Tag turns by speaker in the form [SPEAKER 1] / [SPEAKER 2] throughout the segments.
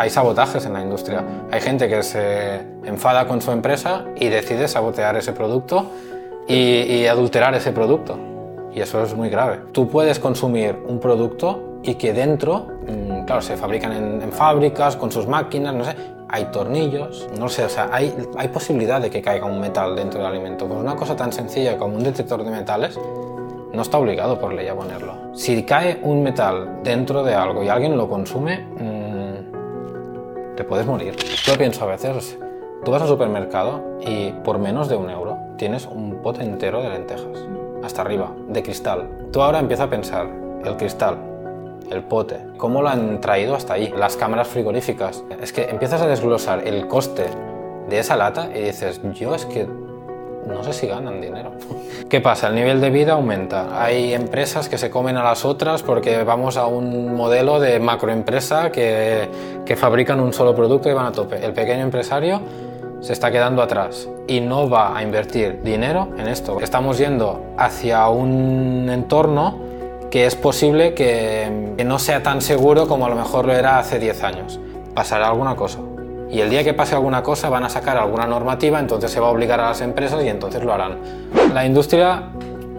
[SPEAKER 1] Hay sabotajes en la industria. Hay gente que se enfada con su empresa y decide sabotear ese producto y, adulterar ese producto. Y eso es muy grave. Tú puedes consumir un producto y que dentro, mm, claro, se fabrican en, fábricas con sus máquinas, no sé, hay tornillos, no sé, o sea, hay, hay posibilidad de que caiga un metal dentro del alimento. Pues una cosa tan sencilla como un detector de metales no está obligado por ley a ponerlo. Si cae un metal dentro de algo y alguien lo consume, mm, te puedes morir. Yo pienso a veces, tú vas al supermercado y por menos de un euro tienes un pote entero de lentejas, hasta arriba, de cristal. Tú ahora empiezas a pensar, el cristal, el pote, cómo lo han traído hasta ahí, las cámaras frigoríficas. Es que empiezas a desglosar el coste de esa lata y dices, yo es que no sé si ganan dinero. ¿Qué pasa? El nivel de vida aumenta. Hay empresas que se comen a las otras porque vamos a un modelo de macroempresa que, que fabrican un solo producto y van a tope. El pequeño empresario se está quedando atrás y no va a invertir dinero en esto. Estamos yendo hacia un entorno que es posible que, que no sea tan seguro como a lo mejor lo era hace 10 años. Pasará alguna cosa y el día que pase alguna cosa van a sacar alguna normativa, entonces se va a obligar a las empresas y entonces lo harán. La industria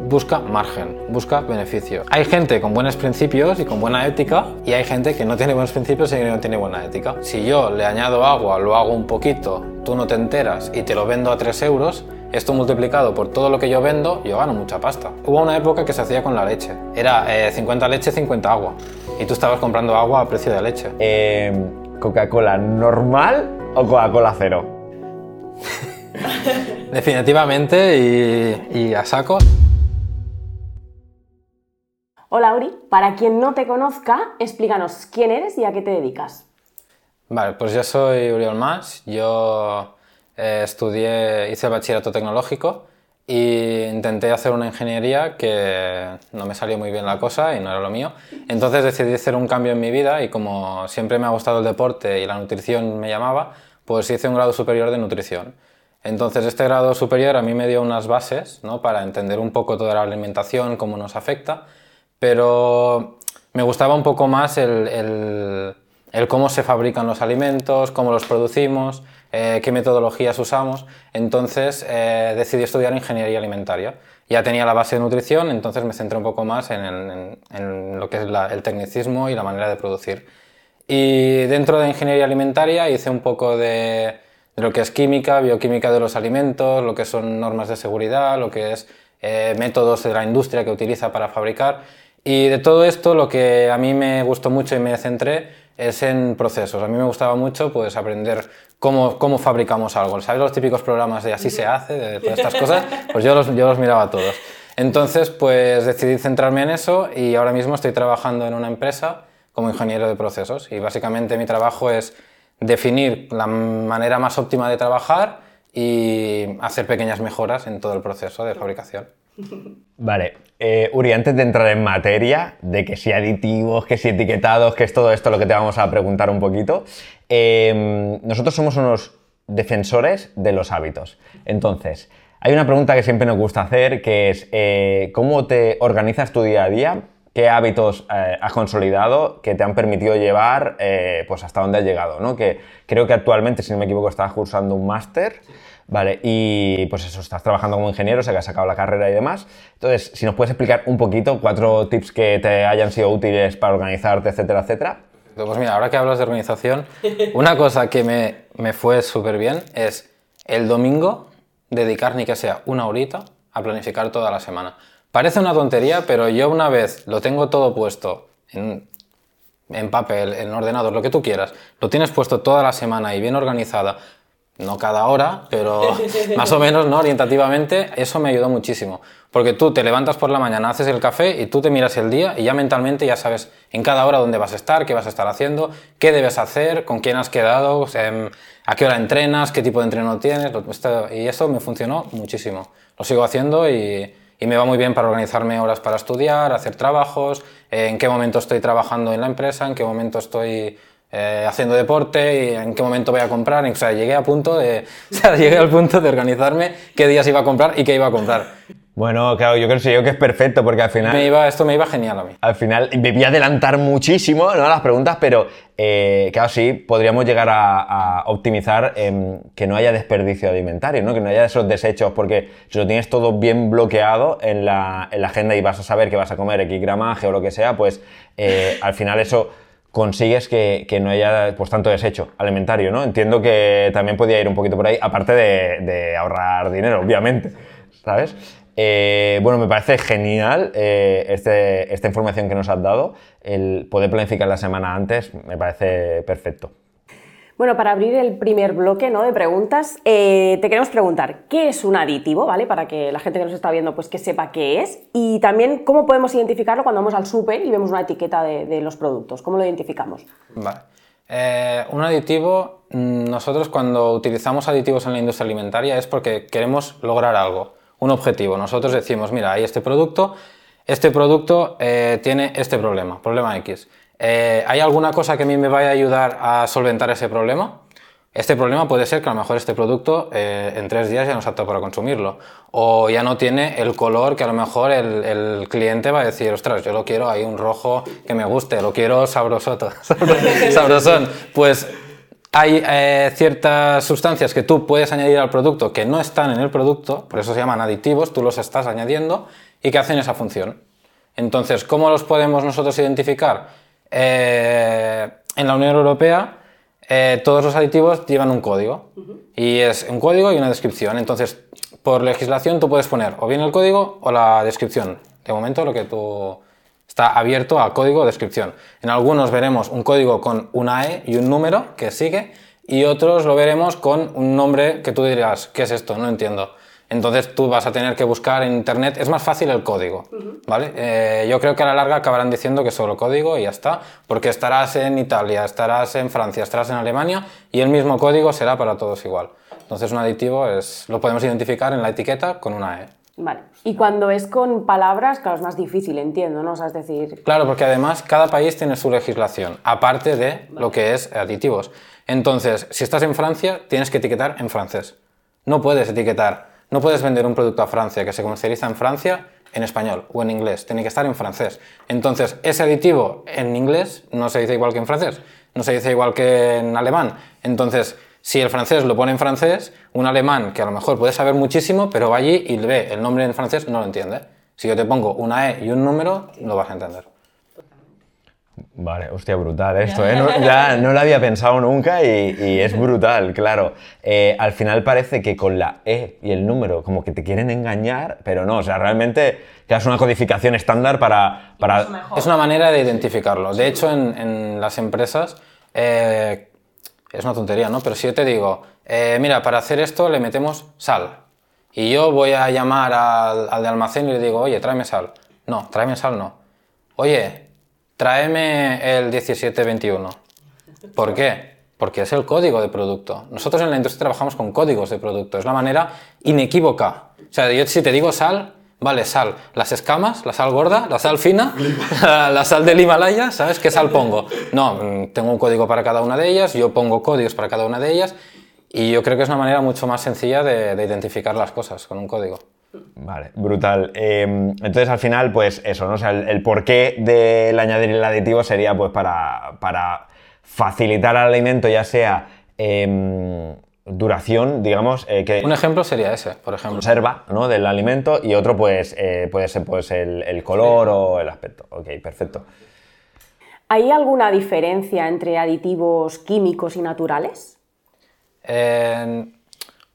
[SPEAKER 1] busca margen, busca beneficio. Hay gente con buenos principios y con buena ética y hay gente que no tiene buenos principios y que no tiene buena ética. Si yo le añado agua, lo hago un poquito, tú no te enteras y te lo vendo a 3 euros, esto multiplicado por todo lo que yo vendo, yo gano mucha pasta. Hubo una época que se hacía con la leche. Era 50 eh, leche, 50 agua. Y tú estabas comprando agua a precio de leche.
[SPEAKER 2] Eh, ¿Coca-Cola normal o Coca-Cola cero?
[SPEAKER 1] Definitivamente y, a saco.
[SPEAKER 3] Hola Uri, para quien no te conozca, explícanos quién eres y a qué te dedicas.
[SPEAKER 1] Vale, pues yo soy Uriol Mas, yo eh, estudié, hice bachillerato tecnológico y intenté hacer una ingeniería que no me salió muy bien la cosa y no era lo mío. Entonces decidí hacer un cambio en mi vida y como siempre me ha gustado el deporte y la nutrición me llamaba, pues hice un grado superior de nutrición. Entonces este grado superior a mí me dio unas bases ¿no? para entender un poco toda la alimentación, cómo nos afecta, pero me gustaba un poco más el, el, el cómo se fabrican los alimentos, cómo los producimos, eh, qué metodologías usamos. Entonces eh, decidí estudiar ingeniería alimentaria. Ya tenía la base de nutrición, entonces me centré un poco más en, lo que es el tecnicismo y la manera de producir. Y dentro de ingeniería alimentaria hice un poco de, lo que es química, bioquímica de los alimentos, lo que son normas de seguridad, lo que es eh, métodos de la industria que utiliza para fabricar. Y de todo esto lo que a mí me gustó mucho y me centré es en procesos. A mí me gustaba mucho pues, aprender cómo, cómo fabricamos algo. ¿Sabes los típicos programas de así se hace, de todas estas cosas? Pues yo los, yo los miraba todos. Entonces, pues decidí centrarme en eso y ahora mismo estoy trabajando en una empresa como ingeniero de procesos y básicamente mi trabajo es definir la manera más óptima de trabajar y hacer pequeñas mejoras en todo el proceso de fabricación.
[SPEAKER 2] Vale, eh, Uri, antes de entrar en materia de que si aditivos, que si etiquetados, que es todo esto lo que te vamos a preguntar un poquito, em, nosotros somos unos defensores de los hábitos. Entonces, hay una pregunta que siempre nos gusta hacer, que es eh, ¿cómo te organizas tu día a día? ¿Qué hábitos eh, has consolidado que te han permitido llevar pues hasta dónde has llegado? ¿no? Que creo que actualmente, si no me equivoco, estás cursando un máster. Vale, y pues eso, estás trabajando como ingeniero, o sea que has sacado la carrera y demás. Entonces, si nos puedes explicar un poquito, cuatro tips que te hayan sido útiles para organizarte, etcétera, etcétera.
[SPEAKER 1] Pues mira, ahora que hablas de organización, una cosa que me, me fue súper bien es el domingo dedicar ni que sea una horita a planificar toda la semana. Parece una tontería, pero yo una vez lo tengo todo puesto en, en papel, en ordenador, lo que tú quieras, lo tienes puesto toda la semana y bien organizada, no cada hora, pero más o menos, ¿no? Orientativamente, eso me ayudó muchísimo. Porque tú te levantas por la mañana, haces el café y tú te miras el día y ya mentalmente ya sabes en cada hora dónde vas a estar, qué vas a estar haciendo, qué debes hacer, con quién has quedado, a qué hora entrenas, qué tipo de entreno tienes. Y eso me funcionó muchísimo. Lo sigo haciendo y, y me va muy bien para organizarme horas para estudiar, hacer trabajos, en qué momento estoy trabajando en la empresa, en qué momento estoy eh, haciendo deporte y en qué momento voy a comprar. O sea, llegué a punto de, o sea, llegué al punto de organizarme qué días iba a comprar y qué iba a comprar.
[SPEAKER 2] Bueno, claro, yo creo, yo que es perfecto porque al final...
[SPEAKER 1] Me iba, esto me iba genial a mí.
[SPEAKER 2] Al final me voy a adelantar muchísimo ¿no? las preguntas, pero eh, claro, sí, podríamos llegar a, a optimizar em, que no haya desperdicio alimentario, ¿no? que no haya esos desechos, porque si lo tienes todo bien bloqueado en la, en la agenda y vas a saber que vas a comer X gramaje o lo que sea, pues eh, al final eso consigues que, que no haya pues tanto desecho alimentario, ¿no? Entiendo que también podía ir un poquito por ahí, aparte de, ahorrar dinero, obviamente, ¿sabes? Eh, bueno, me parece genial eh, este- esta información que nos has dado. El poder planificar la semana antes me parece perfecto.
[SPEAKER 3] Bueno, para abrir el primer bloque ¿no? de preguntas, eh, te queremos preguntar, ¿qué es un aditivo? ¿Vale? Para que la gente que nos está viendo pues que sepa qué es. Y también cómo podemos identificarlo cuando vamos al súper y vemos una etiqueta de, los productos. ¿Cómo lo identificamos?
[SPEAKER 1] Eh, un aditivo, mm, nosotros cuando utilizamos aditivos en la industria alimentaria es porque queremos lograr algo, un objetivo. Nosotros decimos, mira, hay este producto, este producto eh, tiene este problema, problema X. Eh, ¿Hay alguna cosa que a mí me vaya a ayudar a solventar ese problema? Este problema puede ser que a lo mejor este producto eh, en tres días ya no es apto para consumirlo. O ya no tiene el color que a lo mejor el, cliente va a decir, ostras, yo lo quiero ahí un rojo que me guste, lo quiero sabrosoto, sabrosón. Pues hay eh, ciertas sustancias que tú puedes añadir al producto que no están en el producto, por eso se llaman aditivos, tú los estás añadiendo y que hacen esa función. Entonces, ¿cómo los podemos nosotros identificar? Eh, en la Unión Europea eh, todos los aditivos llevan un código y es un código y una descripción. Entonces, por legislación tú puedes poner o bien el código o la descripción. De momento lo que tú está abierto a código o descripción. En algunos veremos un código con una E y un número que sigue y otros lo veremos con un nombre que tú dirás, ¿qué es esto? No entiendo. Entonces tú vas a tener que buscar en internet, es más fácil el código, ¿vale? Eh, yo creo que a la larga acabarán diciendo que solo código y ya está, porque estarás en Italia, estarás en Francia, estarás en Alemania y el mismo código será para todos igual. Entonces un aditivo es, lo podemos identificar en la etiqueta con una E.
[SPEAKER 3] Vale. Y cuando es con palabras, claro, es más difícil, entiendo, ¿no? O sea, es decir,
[SPEAKER 1] Claro, porque además cada país tiene su legislación, aparte de lo que es aditivos. Entonces, si estás en Francia, tienes que etiquetar en francés. No puedes etiquetar, no puedes vender un producto a Francia que se comercializa en Francia en español o en inglés, tiene que estar en francés. Entonces, ese aditivo en inglés no se dice igual que en francés, no se dice igual que en alemán. Entonces, si el francés lo pone en francés, un alemán que a lo mejor puede saber muchísimo, pero va allí y ve el nombre en francés, no lo entiende. Si yo te pongo una E y un número, lo vas a entender.
[SPEAKER 2] Vale, hostia, brutal esto, ¿eh? No, ya no lo había pensado nunca y, y es brutal, claro. Eh, al final parece que con la E y el número como que te quieren engañar, pero no, o sea, realmente ya es una codificación estándar para... para...
[SPEAKER 1] Es una manera de identificarlo. De hecho, en, en las empresas eh, es una tontería, ¿no? Pero si yo te digo, eh, mira, para hacer esto le metemos sal. Y yo voy a llamar al, al de almacén y le digo, oye, tráeme sal. No, tráeme sal no. Oye, tráeme el 1721. ¿Por qué? Porque es el código de producto. Nosotros en la industria trabajamos con códigos de producto. Es la manera inequívoca. O sea, yo si te digo sal, vale, sal. Las escamas, la sal gorda, la sal fina, la, sal del Himalaya, ¿sabes qué sal pongo? No, mm, tengo un código para cada una de ellas, yo pongo códigos para cada una de ellas y yo creo que es una manera mucho más sencilla de identificar las cosas con un código.
[SPEAKER 2] Vale, brutal. Eh, entonces al final, pues eso, ¿no? O sea, el, el porqué del añadir el aditivo sería pues para, para facilitar al alimento, ya sea em, duración, digamos, eh, que
[SPEAKER 1] Un ejemplo sería ese, por ejemplo.
[SPEAKER 2] conserva ¿no? del alimento y otro pues eh, puede ser pues el, el color o el aspecto. Ok, perfecto.
[SPEAKER 3] ¿hay alguna diferencia entre aditivos químicos y naturales?
[SPEAKER 1] Eh,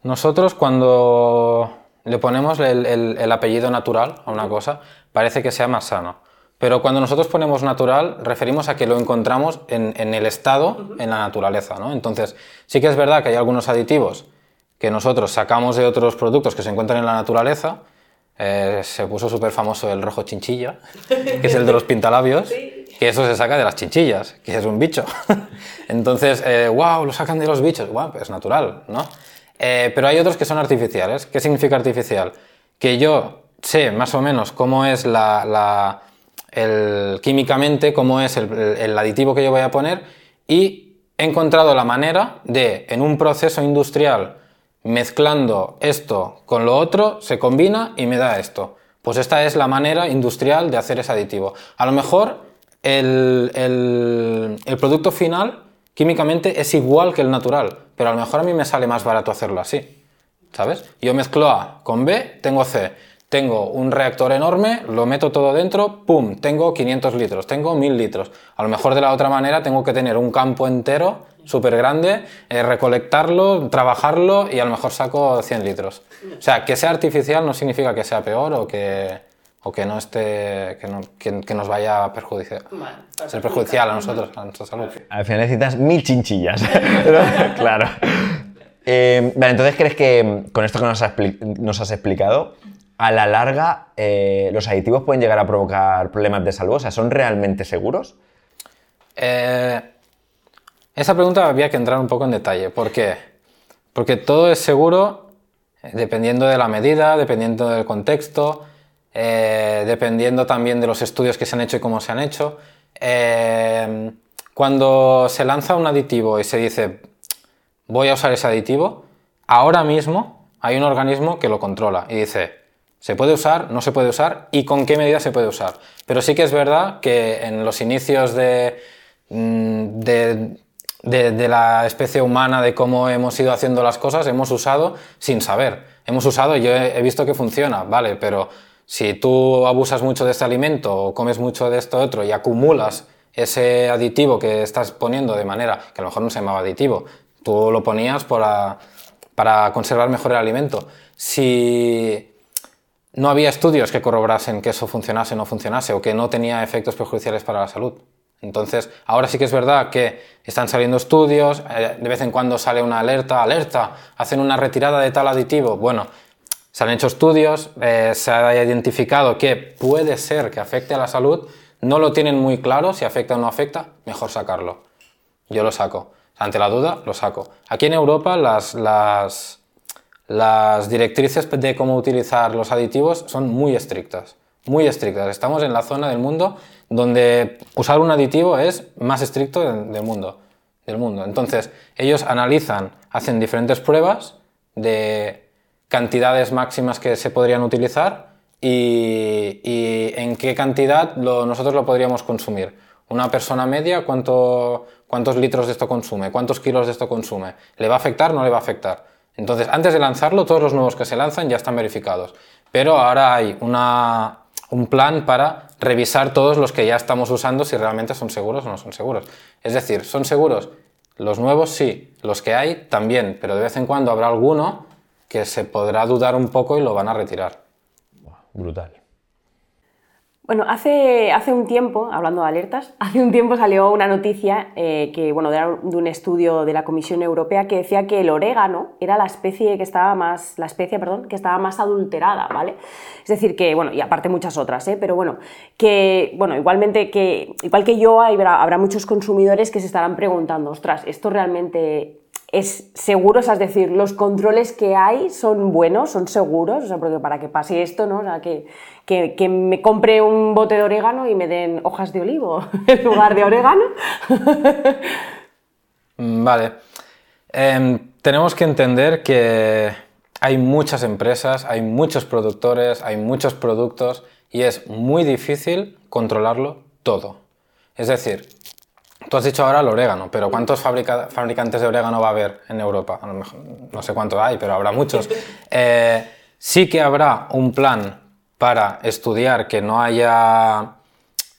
[SPEAKER 1] nosotros cuando le ponemos el, el- el apellido natural a una cosa, parece que sea más sano. Pero cuando nosotros ponemos natural, referimos a que lo encontramos en, en el estado, en la naturaleza. ¿no? Entonces, sí que es verdad que hay algunos aditivos que nosotros sacamos de otros productos que se encuentran en la naturaleza. Eh, se puso súper famoso el rojo chinchilla, que es el de los pintalabios, que eso se saca de las chinchillas, que es un bicho. Entonces, eh, wow, lo sacan de los bichos. Wow, pues es natural, ¿no? Eh, pero hay otros que son artificiales. ¿Qué significa artificial? Que yo sé más o menos cómo es la, la- el, químicamente, cómo es el, aditivo que yo voy a poner y he encontrado la manera de, en un proceso industrial, mezclando esto con lo otro, se combina y me da esto. Pues esta es la manera industrial de hacer ese aditivo. A lo mejor el producto final químicamente es igual que el natural, pero a lo mejor a mí me sale más barato hacerlo así. ¿Sabes? Yo mezclo A con B, tengo C. Tengo un reactor enorme, lo meto todo dentro, ¡pum! Tengo 500 litros, tengo 1000 litros. A lo mejor de la otra manera tengo que tener un campo entero, súper grande, eh, recolectarlo, trabajarlo y a lo mejor saco 100 litros. O sea, que sea artificial no significa que sea peor o que, o que no esté, que, no- que- que nos vaya a perjudiciar. ser perjudicial a nosotros, a nuestra salud.
[SPEAKER 2] Al final necesitas mil chinchillas. claro. Eh, vale, entonces crees que con esto que nos has, expli- nos has explicado, a la larga eh, los aditivos pueden llegar a provocar problemas de salud. O sea, ¿son realmente seguros?
[SPEAKER 1] Eh, esa pregunta había que entrar un poco en detalle. ¿Por qué? Porque todo es seguro eh, dependiendo de la medida, dependiendo del contexto, eh, dependiendo también de los estudios que se han hecho y cómo se han hecho. Eh, cuando se lanza un aditivo y se dice voy a usar ese aditivo, ahora mismo hay un organismo que lo controla y dice, se puede usar, no se puede usar y con qué medida se puede usar. Pero sí que es verdad que en los inicios de, mm, de, la especie humana, de cómo hemos ido haciendo las cosas, hemos usado sin saber. Hemos usado, yo he visto que funciona, vale, pero si tú abusas mucho de este alimento o comes mucho de esto otro y acumulas ese aditivo que estás poniendo de manera que a lo mejor no se llamaba aditivo, tú lo ponías para, conservar mejor el alimento. Si no había estudios que corroborasen que eso funcionase o no funcionase o que no tenía efectos perjudiciales para la salud. Entonces, ahora sí que es verdad que están saliendo estudios, eh, de vez en cuando sale una alerta, alerta, hacen una retirada de tal aditivo. Bueno, se han hecho estudios, eh, se ha identificado que puede ser que afecte a la salud, no lo tienen muy claro si afecta o no afecta, mejor sacarlo. Yo lo saco. Ante la duda, lo saco. Aquí en Europa las, las, las directrices de cómo utilizar los aditivos son muy estrictas. Muy estrictas. Estamos en la zona del mundo donde usar un aditivo es más estricto del, mundo. Del mundo. Entonces, ellos analizan, hacen diferentes pruebas de cantidades máximas que se podrían utilizar y, y en qué cantidad lo- nosotros lo podríamos consumir. Una persona media, ¿cuánto, ¿cuántos litros de esto consume? ¿Cuántos kilos de esto consume? ¿Le va a afectar? ¿No le va a afectar? Entonces, antes de lanzarlo, todos los nuevos que se lanzan ya están verificados. Pero ahora hay una, un plan para revisar todos los que ya estamos usando si realmente son seguros o no son seguros. Es decir, ¿son seguros? Los nuevos sí, los que hay también, pero de vez en cuando habrá alguno que se podrá dudar un poco y lo van a retirar.
[SPEAKER 2] Brutal.
[SPEAKER 3] Bueno, hace, hace un tiempo, hablando de alertas, hace un tiempo salió una noticia eh, que, bueno, de un estudio de la Comisión Europea que decía que el orégano era la especie que estaba más, la especie, perdón, que estaba más adulterada, ¿vale? Es decir, que, bueno, y aparte muchas otras, ¿eh? Pero bueno, que, bueno, igualmente que, igual que yo, habrá, habrá muchos consumidores que se estarán preguntando, ostras, ¿esto realmente es seguro, o sea, es decir, los controles que hay son buenos, son seguros, porque para que pase esto, ¿no? O sea, que, que, que me compre un bote de orégano y me den hojas de olivo en lugar de orégano.
[SPEAKER 1] Mm, Vale. Em, tenemos que entender que hay muchas empresas, hay muchos productores, hay muchos productos y es muy difícil controlarlo todo. Es decir, tú has dicho ahora el orégano, pero ¿cuántos fabrica- fabricantes de orégano va a haber en Europa? A lo mejor, no sé cuánto hay, pero habrá muchos. Eh, sí que habrá un plan para estudiar que no haya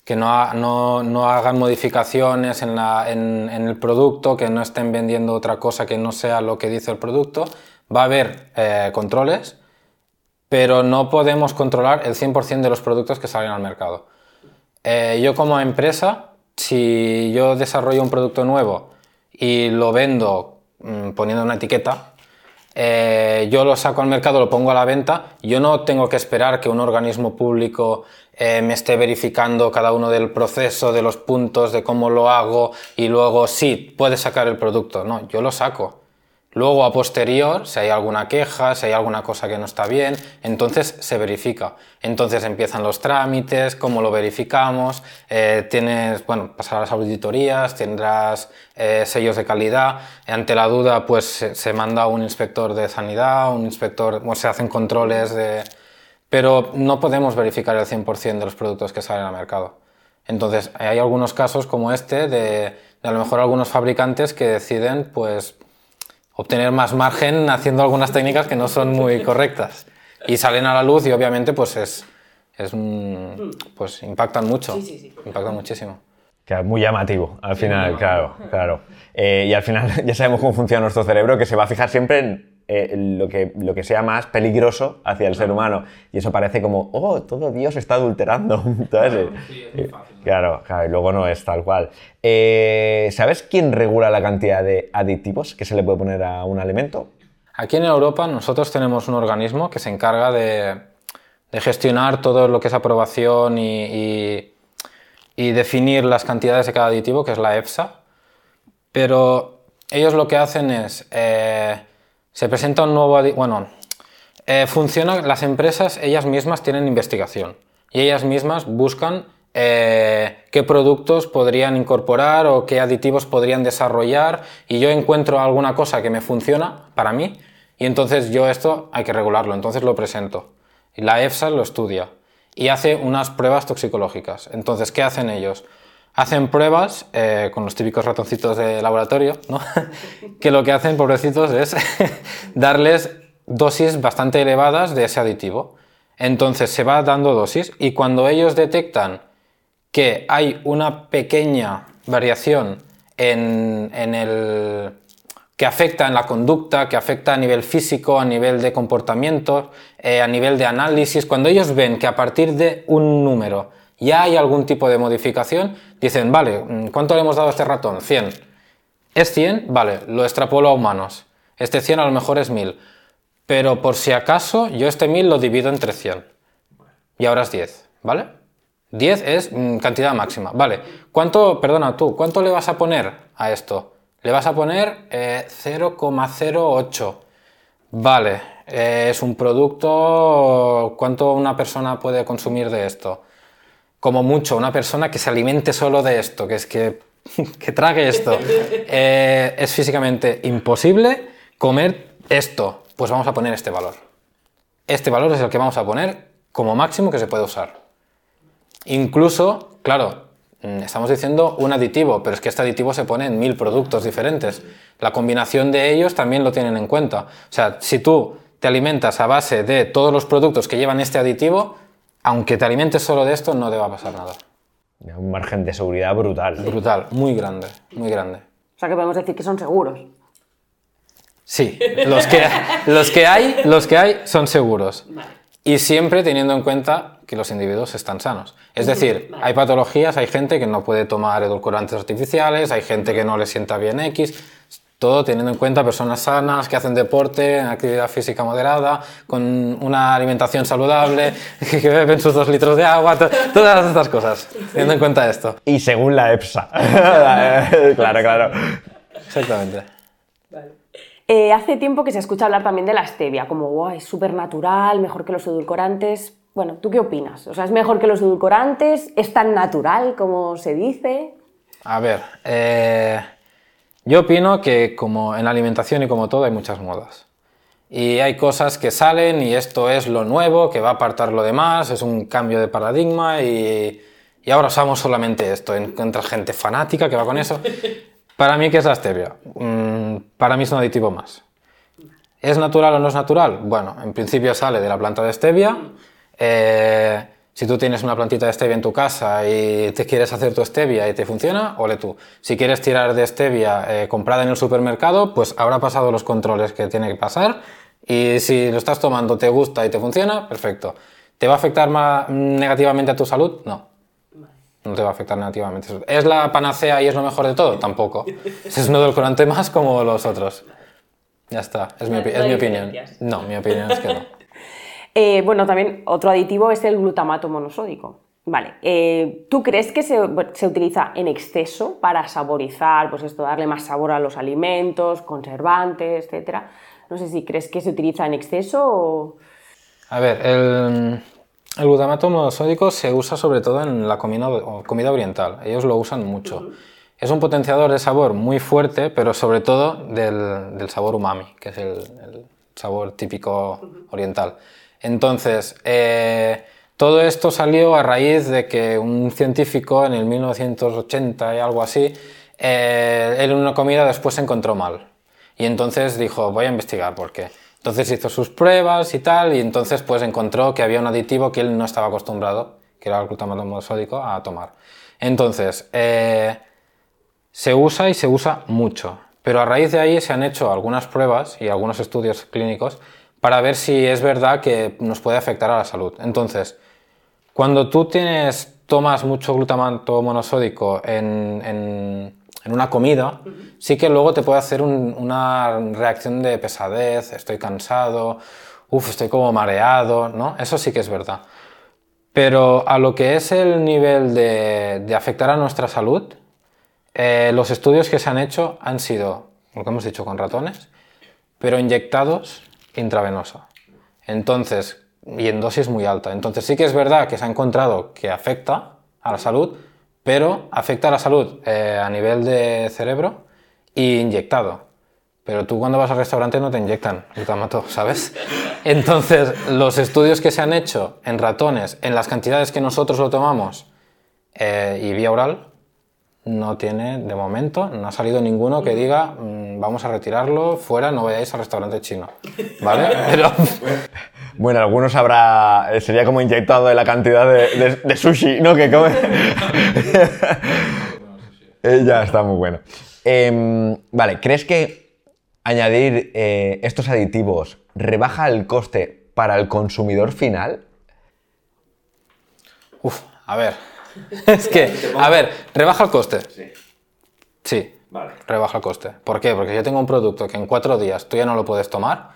[SPEAKER 1] que no, ha- no- no hagan modificaciones en, la- en- en el producto, que no estén vendiendo otra cosa que no sea lo que dice el producto. Va a haber eh, controles, pero no podemos controlar el 100% de los productos que salen al mercado. Eh, yo como empresa, si yo desarrollo un producto nuevo y lo vendo mm, poniendo una etiqueta, eh, yo lo saco al mercado, lo pongo a la venta, yo no tengo que esperar que un organismo público eh, me esté verificando cada uno del proceso, de los puntos, de cómo lo hago y luego sí, puedes sacar el producto. No, yo lo saco. Luego, a posterior, si hay alguna queja, si hay alguna cosa que no está bien, entonces se verifica. Entonces empiezan los trámites, cómo lo verificamos, eh, tienes, bueno, pasarás auditorías, tendrás eh, sellos de calidad. Ante la duda, pues se, se manda un inspector de sanidad, un inspector, bueno, se hacen controles de... pero no podemos verificar el 100% de los productos que salen al mercado. Entonces, hay algunos casos como este de, de a lo mejor algunos fabricantes que deciden pues obtener más margen haciendo algunas técnicas que no son muy correctas y salen a la luz y obviamente pues es, es un- pues impactan mucho, impactan muchísimo.
[SPEAKER 2] Claro, muy llamativo, al final, claro, claro. Eh, y al final ya sabemos cómo funciona nuestro cerebro, que se va a fijar siempre en eh, lo, que, lo que sea más peligroso hacia el ser humano. Y eso parece como, oh, todo Dios está adulterando. ¿sabes? Eh, Claro, claro, y luego no es tal cual. Eh, ¿Sabes quién regula la cantidad de aditivos que se le puede poner a un alimento?
[SPEAKER 1] Aquí en Europa nosotros tenemos un organismo que se encarga de, de gestionar todo lo que es aprobación y, y- y definir las cantidades de cada aditivo, que es la EFSA. Pero ellos lo que hacen es, eh, se presenta un nuevo bueno, eh, funciona, las empresas ellas mismas tienen investigación y ellas mismas buscan eh, qué productos podrían incorporar o qué aditivos podrían desarrollar y yo encuentro alguna cosa que me funciona para mí y entonces yo esto hay que regularlo, entonces lo presento. La EFSA lo estudia y hace unas pruebas toxicológicas. Entonces, ¿qué hacen ellos? Hacen pruebas eh, con los típicos ratoncitos de laboratorio, ¿no? que lo que hacen, pobrecitos, es darles dosis bastante elevadas de ese aditivo. Entonces se va dando dosis y cuando ellos detectan que hay una pequeña variación en, en el que afecta en la conducta, que afecta a nivel físico, a nivel de comportamiento, eh, a nivel de análisis, cuando ellos ven que a partir de un número ya hay algún tipo de modificación, dicen, vale, mm, ¿cuánto le hemos dado a este ratón? 100. ¿Es 100? Vale, lo extrapolo a humanos. Este 100 a lo mejor es 1000. Pero por si acaso, yo este 1000 lo divido entre 100. Y ahora es 10, ¿vale? 10 es mm, cantidad máxima. Vale, ¿cuánto, perdona tú, cuánto le vas a poner a esto? Le vas a poner eh, 0,08. Vale, eh, es un producto, ¿cuánto una persona puede consumir de esto? Como mucho, una persona que se alimente solo de esto, que es que, que trague esto. Eh, es físicamente imposible comer esto. Pues vamos a poner este valor. Este valor es el que vamos a poner como máximo que se puede usar. Incluso, claro, mm, estamos diciendo un aditivo, pero es que este aditivo se pone en mil productos diferentes. La combinación de ellos también lo tienen en cuenta. O sea, si tú te alimentas a base de todos los productos que llevan este aditivo, aunque te alimentes solo de esto, no te va a pasar nada.
[SPEAKER 2] Un margen de seguridad brutal.
[SPEAKER 1] Brutal, muy grande, muy grande.
[SPEAKER 3] O sea que podemos decir que son seguros.
[SPEAKER 1] Sí, los que, los que hay, los que hay son seguros. Y siempre teniendo en cuenta que los individuos están sanos. Es decir, hay patologías, hay gente que no puede tomar edulcorantes artificiales, hay gente que no le sienta bien X, todo teniendo en cuenta personas sanas, que hacen deporte, actividad física moderada, con una alimentación saludable, que beben sus dos litros de agua, to- todas estas cosas, teniendo en cuenta esto.
[SPEAKER 2] Y según la EPSA. claro, claro.
[SPEAKER 1] Exactamente.
[SPEAKER 3] Eh, hace tiempo que se escucha hablar también de la stevia, como "Buah, es súper natural, mejor que los edulcorantes. Bueno, ¿tú qué opinas? O sea, ¿es mejor que los edulcorantes? ¿Es tan natural como se dice?
[SPEAKER 1] A ver, eh, yo opino que como en la alimentación y como todo hay muchas modas. Y hay cosas que salen y esto es lo nuevo, que va a apartar lo demás, es un cambio de paradigma y, y ahora usamos solamente esto. Encuentra gente fanática que va con eso. Para mí, ¿qué es la stevia? Mm, para mí es un aditivo más. ¿Es natural o no es natural? Bueno, en principio sale de la planta de stevia. Eh, si tú tienes una plantita de stevia en tu casa y te quieres hacer tu stevia y te funciona, ole tú. Si quieres tirar de stevia eh, comprada en el supermercado, pues habrá pasado los controles que tiene que pasar. Y si lo estás tomando, te gusta y te funciona, perfecto. ¿Te va a afectar ma- negativamente a tu salud? No. No te va a afectar negativamente. ¿Es la panacea y es lo mejor de todo? Tampoco. Es un edulcorante más como los otros. Ya está, es mi, opi- es opinión. No, mi opinión es que no.
[SPEAKER 3] Eh, bueno, también otro aditivo es el glutamato monosódico. Vale, eh, ¿tú crees que se, se utiliza en exceso para saborizar, pues esto, darle más sabor a los alimentos, conservantes, etcétera? No sé si crees que se utiliza en exceso o...
[SPEAKER 1] A ver, el, el glutamato monosódico se usa sobre todo en la comida, comida oriental. Ellos lo usan mucho. Es un potenciador de sabor muy fuerte, pero sobre todo del, del sabor umami, que es el, el sabor típico oriental. Entonces, eh, todo esto salió a raíz de que un científico en el 1980 y algo así, eh, él en una comida después se encontró mal. Y entonces dijo, voy a investigar por qué. Entonces hizo sus pruebas y tal, y entonces pues encontró que había un aditivo que él no estaba acostumbrado, que era el glutamato monosódico, a tomar. Entonces, eh, se usa y se usa mucho. Pero a raíz de ahí se han hecho algunas pruebas y algunos estudios clínicos para ver si es verdad que nos puede afectar a la salud. Entonces, cuando tú tienes, tomas mucho glutamato monosódico en, una comida, sí que luego te puede hacer una reacción de pesadez, estoy cansado, uff, estoy como mareado, ¿no? Eso sí que es verdad. Pero a lo que es el nivel de, afectar a nuestra salud, eh, los estudios que se han hecho han sido, lo que hemos dicho con ratones, pero inyectados intravenosa. Entonces, y en dosis muy alta. Entonces sí que es verdad que se ha encontrado que afecta a la salud, pero afecta a la salud eh, a nivel de cerebro y inyectado. Pero tú cuando vas al restaurante no te inyectan glutamato, ¿sabes? Entonces, los estudios que se han hecho en ratones, en las cantidades que nosotros lo tomamos eh, y vía oral, no tiene, de momento, no ha salido ninguno que diga mm, vamos a retirarlo, fuera, no vayáis al restaurante chino. ¿Vale? Pero...
[SPEAKER 2] Bueno, algunos habrá. Eh, sería como inyectado de la cantidad de, sushi, ¿no? Que come. Eh, ya está muy bueno. Em, vale, ¿crees que añadir eh, estos aditivos rebaja el coste para el consumidor final?
[SPEAKER 1] Uf, a ver. es que, a ver, rebaja el coste. Sí. Sí. Vale. Rebaja el coste. ¿Por qué? Porque yo tengo un producto que en cuatro días tú ya no lo puedes tomar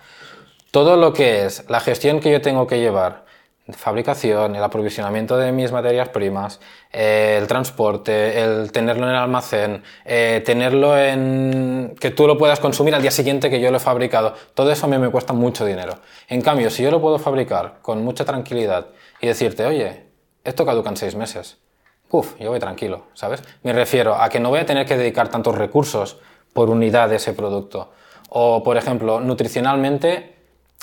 [SPEAKER 1] todo lo que es la gestión que yo tengo que llevar, fabricación, el aprovisionamiento de mis materias primas, eh, el transporte, el tenerlo en el almacén, eh, tenerlo en que tú lo puedas consumir al día siguiente que yo lo he fabricado, todo eso a mí me cuesta mucho dinero. En cambio, si yo lo puedo fabricar con mucha tranquilidad y decirte, oye, esto caduca en seis meses, uff, yo voy tranquilo, ¿sabes? Me refiero a que no voy a tener que dedicar tantos recursos por unidad de ese producto. O, por ejemplo, nutricionalmente,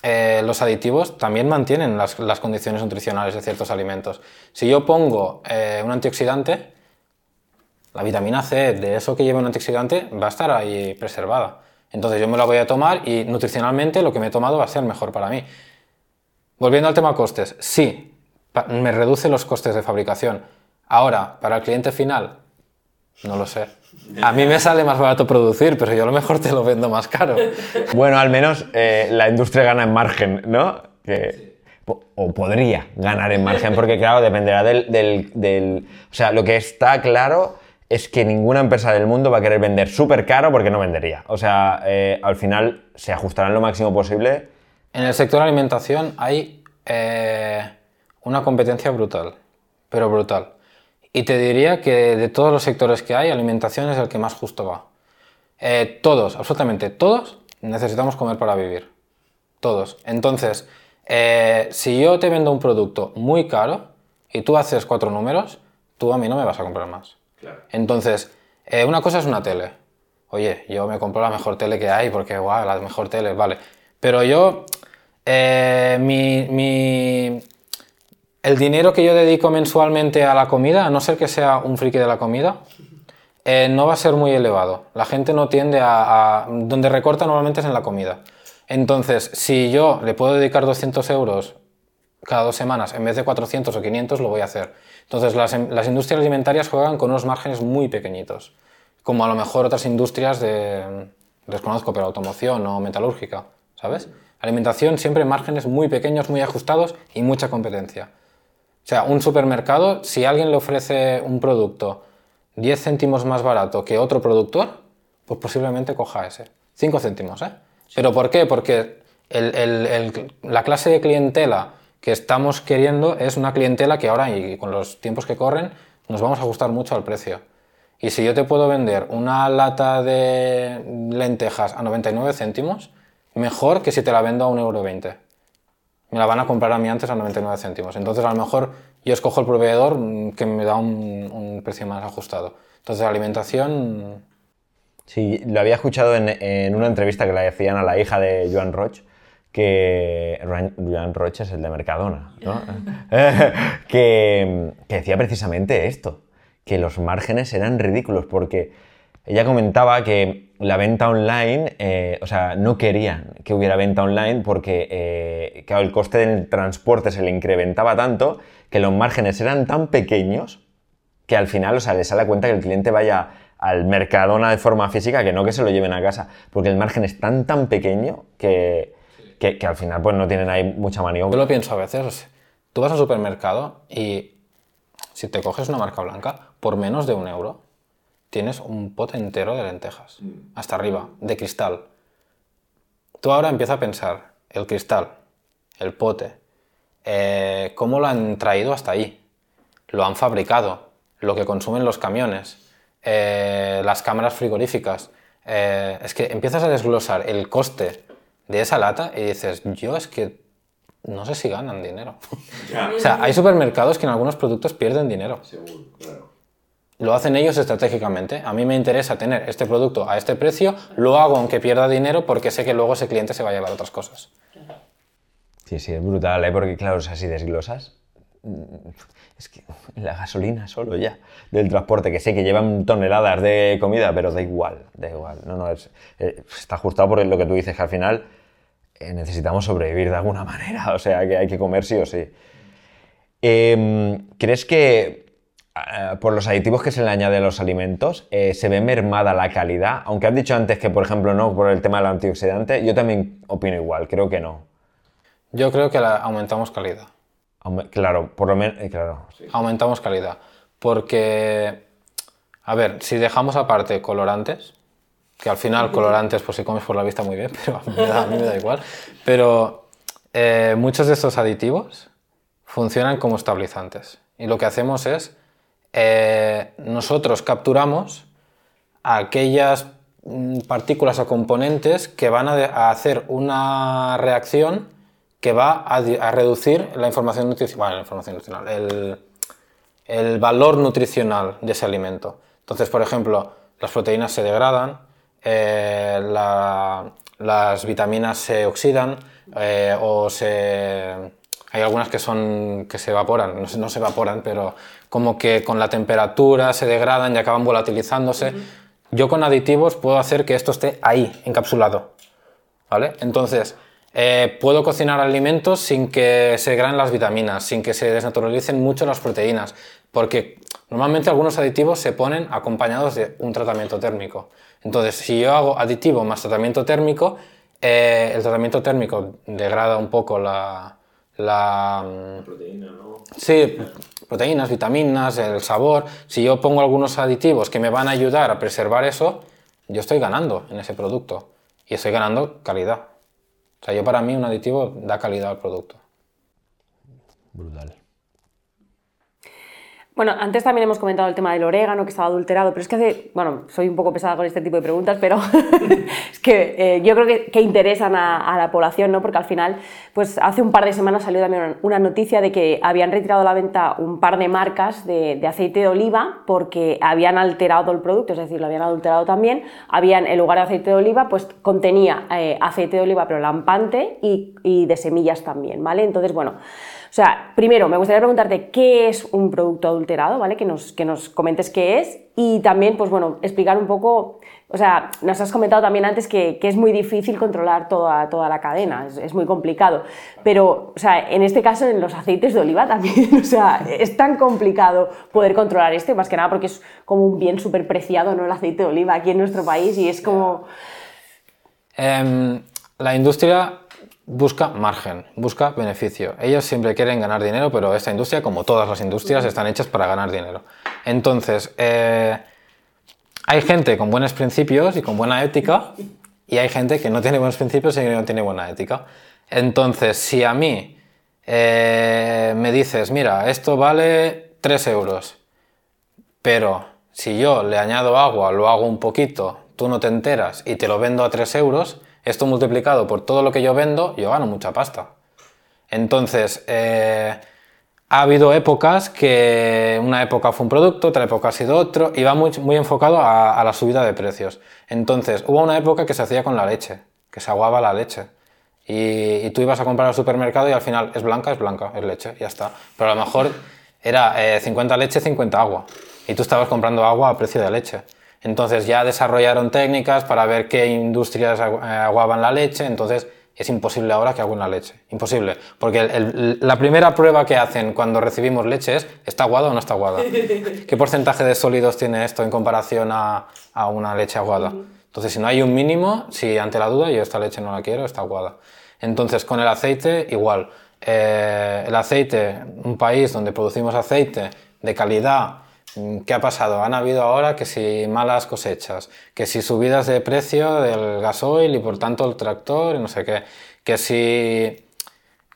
[SPEAKER 1] eh, los aditivos también mantienen las, condiciones nutricionales de ciertos alimentos. Si yo pongo eh, un antioxidante, la vitamina C de eso que lleva un antioxidante va a estar ahí preservada. Entonces yo me la voy a tomar y nutricionalmente lo que me he tomado va a ser mejor para mí. Volviendo al tema costes, sí, me reduce los costes de fabricación. Ahora, para el cliente final, no lo sé. A mí me sale más barato producir, pero yo a lo mejor te lo vendo más caro.
[SPEAKER 2] Bueno, al menos eh, la industria gana en margen, ¿no? o podría ganar en margen, porque claro, dependerá del, O sea, lo que está claro es que ninguna empresa del mundo va a querer vender súper caro porque no vendería. O sea, eh, al final se ajustarán lo máximo posible.
[SPEAKER 1] En el sector alimentación hay eh, una competencia brutal, pero brutal. Y te diría que de todos los sectores que hay, alimentación es el que más justo va. Eh, todos, absolutamente todos, necesitamos comer para vivir. Todos. Entonces, eh, si yo te vendo un producto muy caro y tú haces cuatro números, tú a mí no me vas a comprar más. Entonces, eh, una cosa es una tele. Oye, yo me compro la mejor tele que hay porque, guau, la mejor tele, vale. Pero yo, mi, mi el dinero que yo dedico mensualmente a la comida, a no ser que sea un friki de la comida, eh, no va a ser muy elevado. La gente no tiende a, Donde recorta normalmente es en la comida. Entonces, si yo le puedo dedicar 200 euros cada dos semanas en vez de 400 o 500, lo voy a hacer. Entonces, las, las industrias alimentarias juegan con unos márgenes muy pequeñitos, como a lo mejor otras industrias de... desconozco, pero automoción o metalúrgica, ¿sabes? Alimentación siempre márgenes muy pequeños, muy ajustados y mucha competencia. O sea, un supermercado, si alguien le ofrece un producto 10 céntimos más barato que otro productor, pues posiblemente coja ese. 5 céntimos, ¿eh? ¿Pero por qué? Porque la clase de clientela que estamos queriendo es una clientela que ahora y con los tiempos que corren nos vamos a ajustar mucho al precio. Y si yo te puedo vender una lata de lentejas a 99 céntimos, mejor que si te la vendo a 1,20 euro me la van a comprar a mí antes a 99 céntimos. Entonces, a lo mejor yo escojo el proveedor que me da un, precio más ajustado. Entonces, la alimentación...
[SPEAKER 2] Sí, lo había escuchado en, una entrevista que le hacían a la hija de Joan Roch, que Juan Roche es el de Mercadona, ¿no? que, que decía precisamente esto, que los márgenes eran ridículos porque ella comentaba que la venta online, eh, o sea, no querían que hubiera venta online porque, eh, el coste del transporte se le incrementaba tanto que los márgenes eran tan pequeños que al final, o sea, le sale a cuenta que el cliente vaya al Mercadona de forma física que no que se lo lleven a casa, porque el margen es tan, tan pequeño que, que, al final pues no tienen ahí mucha maniobra.
[SPEAKER 1] Yo lo pienso a veces, tú vas al supermercado y si te coges una marca blanca, por menos de un euro, tienes un pote entero de lentejas, mm. hasta arriba, de cristal. Tú ahora empieza a pensar, el cristal, el pote, eh, ¿cómo lo han traído hasta ahí? Lo han fabricado, lo que consumen los camiones, eh, las cámaras frigoríficas. Eh, es que empiezas a desglosar el coste de esa lata y dices, yo es que no sé si ganan dinero. o sea, hay supermercados que en algunos productos pierden dinero. Seguro, claro. Lo hacen ellos estratégicamente. A mí me interesa tener este producto a este precio, lo hago aunque pierda dinero porque sé que luego ese cliente se va a llevar otras cosas.
[SPEAKER 2] Sí, sí, es brutal, ¿eh? porque claro, o si desglosas, mm, es que la gasolina solo ya, del transporte, que sé que llevan toneladas de comida, pero da igual, da igual. No, no, es, eh, está ajustado por lo que tú dices, que al final eh, necesitamos sobrevivir de alguna manera, o sea, que hay que comer sí o sí. Em, ¿Crees que eh, por los aditivos que se le añaden a los alimentos eh, se ve mermada la calidad? Aunque has dicho antes que, por ejemplo, no por el tema del antioxidante, yo también opino igual, creo que no.
[SPEAKER 1] Yo creo que aumentamos calidad.
[SPEAKER 2] claro, por lo menos, claro.
[SPEAKER 1] Aumentamos calidad. Porque, a ver, si dejamos aparte colorantes, que al final colorantes, pues si comes por la vista muy bien, pero a mí me da, igual. Pero eh, muchos de estos aditivos funcionan como estabilizantes. Y lo que hacemos es, eh, nosotros capturamos aquellas mm, partículas o componentes que van a, hacer una reacción que va a, reducir la información nutricional, la información nutricional el, el valor nutricional de ese alimento. Entonces, por ejemplo, las proteínas se degradan, eh, las vitaminas se oxidan eh, o se... Hay algunas que, son, que se evaporan, no se, evaporan, pero como que con la temperatura se degradan y acaban volatilizándose. Yo con aditivos puedo hacer que esto esté ahí, encapsulado. ¿Vale? Entonces, eh, puedo cocinar alimentos sin que se degraden las vitaminas, sin que se desnaturalicen mucho las proteínas, porque normalmente algunos aditivos se ponen acompañados de un tratamiento térmico. Entonces, si yo hago aditivo más tratamiento térmico, eh, el tratamiento térmico degrada un poco la... la
[SPEAKER 4] mm, proteína, ¿no?
[SPEAKER 1] Sí, proteínas, vitaminas, el sabor. Si yo pongo algunos aditivos que me van a ayudar a preservar eso, yo estoy ganando en ese producto. Y estoy ganando calidad. O sea, yo para mí un aditivo da calidad al producto.
[SPEAKER 2] Brutal.
[SPEAKER 3] Bueno, antes también hemos comentado el tema del orégano que estaba adulterado, pero es que hace, bueno, soy un poco pesada con este tipo de preguntas, pero es que eh, yo creo que, interesan a, la población, ¿no? Porque al final, pues hace un par de semanas salió también una noticia de que habían retirado a la venta un par de marcas de, aceite de oliva porque habían alterado el producto, es decir, lo habían adulterado también, habían, en lugar de aceite de oliva, pues contenía eh, aceite de oliva pero lampante y, y de semillas también, ¿vale? Entonces, bueno, o sea, primero, me gustaría preguntarte qué es un producto adulterado, ¿vale? Que nos, que nos comentes qué es y también, pues bueno, explicar un poco, o sea, nos has comentado también antes que, es muy difícil controlar toda, toda la cadena, es, muy complicado, pero, o sea, en este caso, en los aceites de oliva también, o sea, es tan complicado poder controlar esto, más que nada porque es como un bien súper preciado, ¿no? El aceite de oliva aquí en nuestro país y es como...
[SPEAKER 1] Em, la industria busca margen, busca beneficio. Ellos siempre quieren ganar dinero, pero esta industria, como todas las industrias, están hechas para ganar dinero. Entonces, eh, hay gente con buenos principios y con buena ética, y hay gente que no tiene buenos principios y que no tiene buena ética. Entonces, si a mí eh, me dices, mira, esto vale 3 euros, pero si yo le añado agua, lo hago un poquito, tú no te enteras y te lo vendo a 3 euros, esto multiplicado por todo lo que yo vendo, yo gano mucha pasta. Entonces, eh, ha habido épocas que una época fue un producto, otra época ha sido otro, y va muy, enfocado a, la subida de precios. Entonces, hubo una época que se hacía con la leche, que se aguaba la leche. Y, y tú ibas a comprar al supermercado y al final es blanca, es blanca, es leche, ya está. Pero a lo mejor era eh, 50 leche, 50 agua. Y tú estabas comprando agua a precio de leche. Entonces ya desarrollaron técnicas para ver qué industrias eh, aguaban la leche. Entonces es imposible ahora que agüen la leche. Imposible. Porque el- el- la primera prueba que hacen cuando recibimos leche es, ¿está aguada o no está aguada? ¿Qué porcentaje de sólidos tiene esto en comparación a, a una leche aguada? Entonces, si no hay un mínimo, si ante la duda yo esta leche no la quiero, está aguada. Entonces, con el aceite, igual. Eh, el aceite, un país donde producimos aceite de calidad, ¿qué ha pasado? Han habido ahora que si malas cosechas, que si subidas de precio del gasoil y por tanto el tractor y no sé qué, que si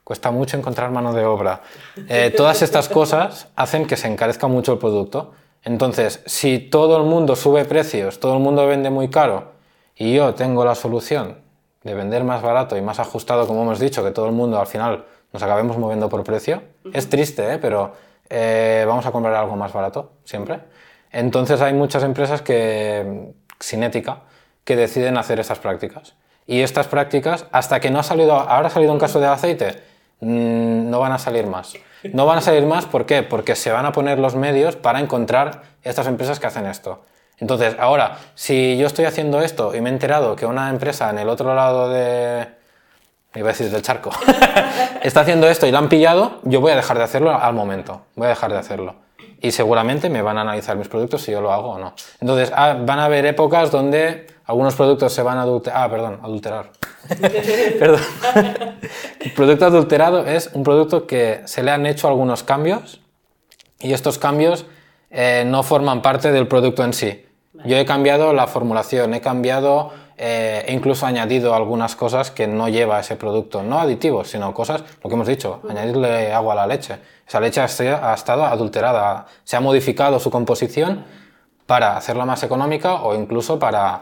[SPEAKER 1] cuesta mucho encontrar mano de obra. Eh, todas estas cosas hacen que se encarezca mucho el producto. Entonces, si todo el mundo sube precios, todo el mundo vende muy caro y yo tengo la solución de vender más barato y más ajustado, como hemos dicho, que todo el mundo al final nos acabemos moviendo por precio, es triste, ¿eh? pero eh, vamos a comprar algo más barato siempre. Entonces hay muchas empresas que, sin ética que deciden hacer estas prácticas. Y estas prácticas, hasta que no ha salido, ahora ha salido un caso de aceite, mm, no van a salir más. No van a salir más, ¿por qué? Porque se van a poner los medios para encontrar estas empresas que hacen esto. Entonces, ahora, si yo estoy haciendo esto y me he enterado que una empresa en el otro lado de... iba a decir del charco, está haciendo esto y la han pillado, yo voy a dejar de hacerlo al momento. Voy a dejar de hacerlo. Y seguramente me van a analizar mis productos si yo lo hago o no. Entonces, ah, van a haber épocas donde algunos productos se van a adulterar. Ah, perdón, adulterar. perdón. El producto adulterado es un producto que se le han hecho algunos cambios y estos cambios eh, no forman parte del producto en sí. Yo he cambiado la formulación, he cambiado eh, e incluso añadido algunas cosas que no lleva ese producto, no aditivos, sino cosas, lo que hemos dicho, añadirle agua a la leche. Esa leche ha estado adulterada, se ha modificado su composición para hacerla más económica o incluso para,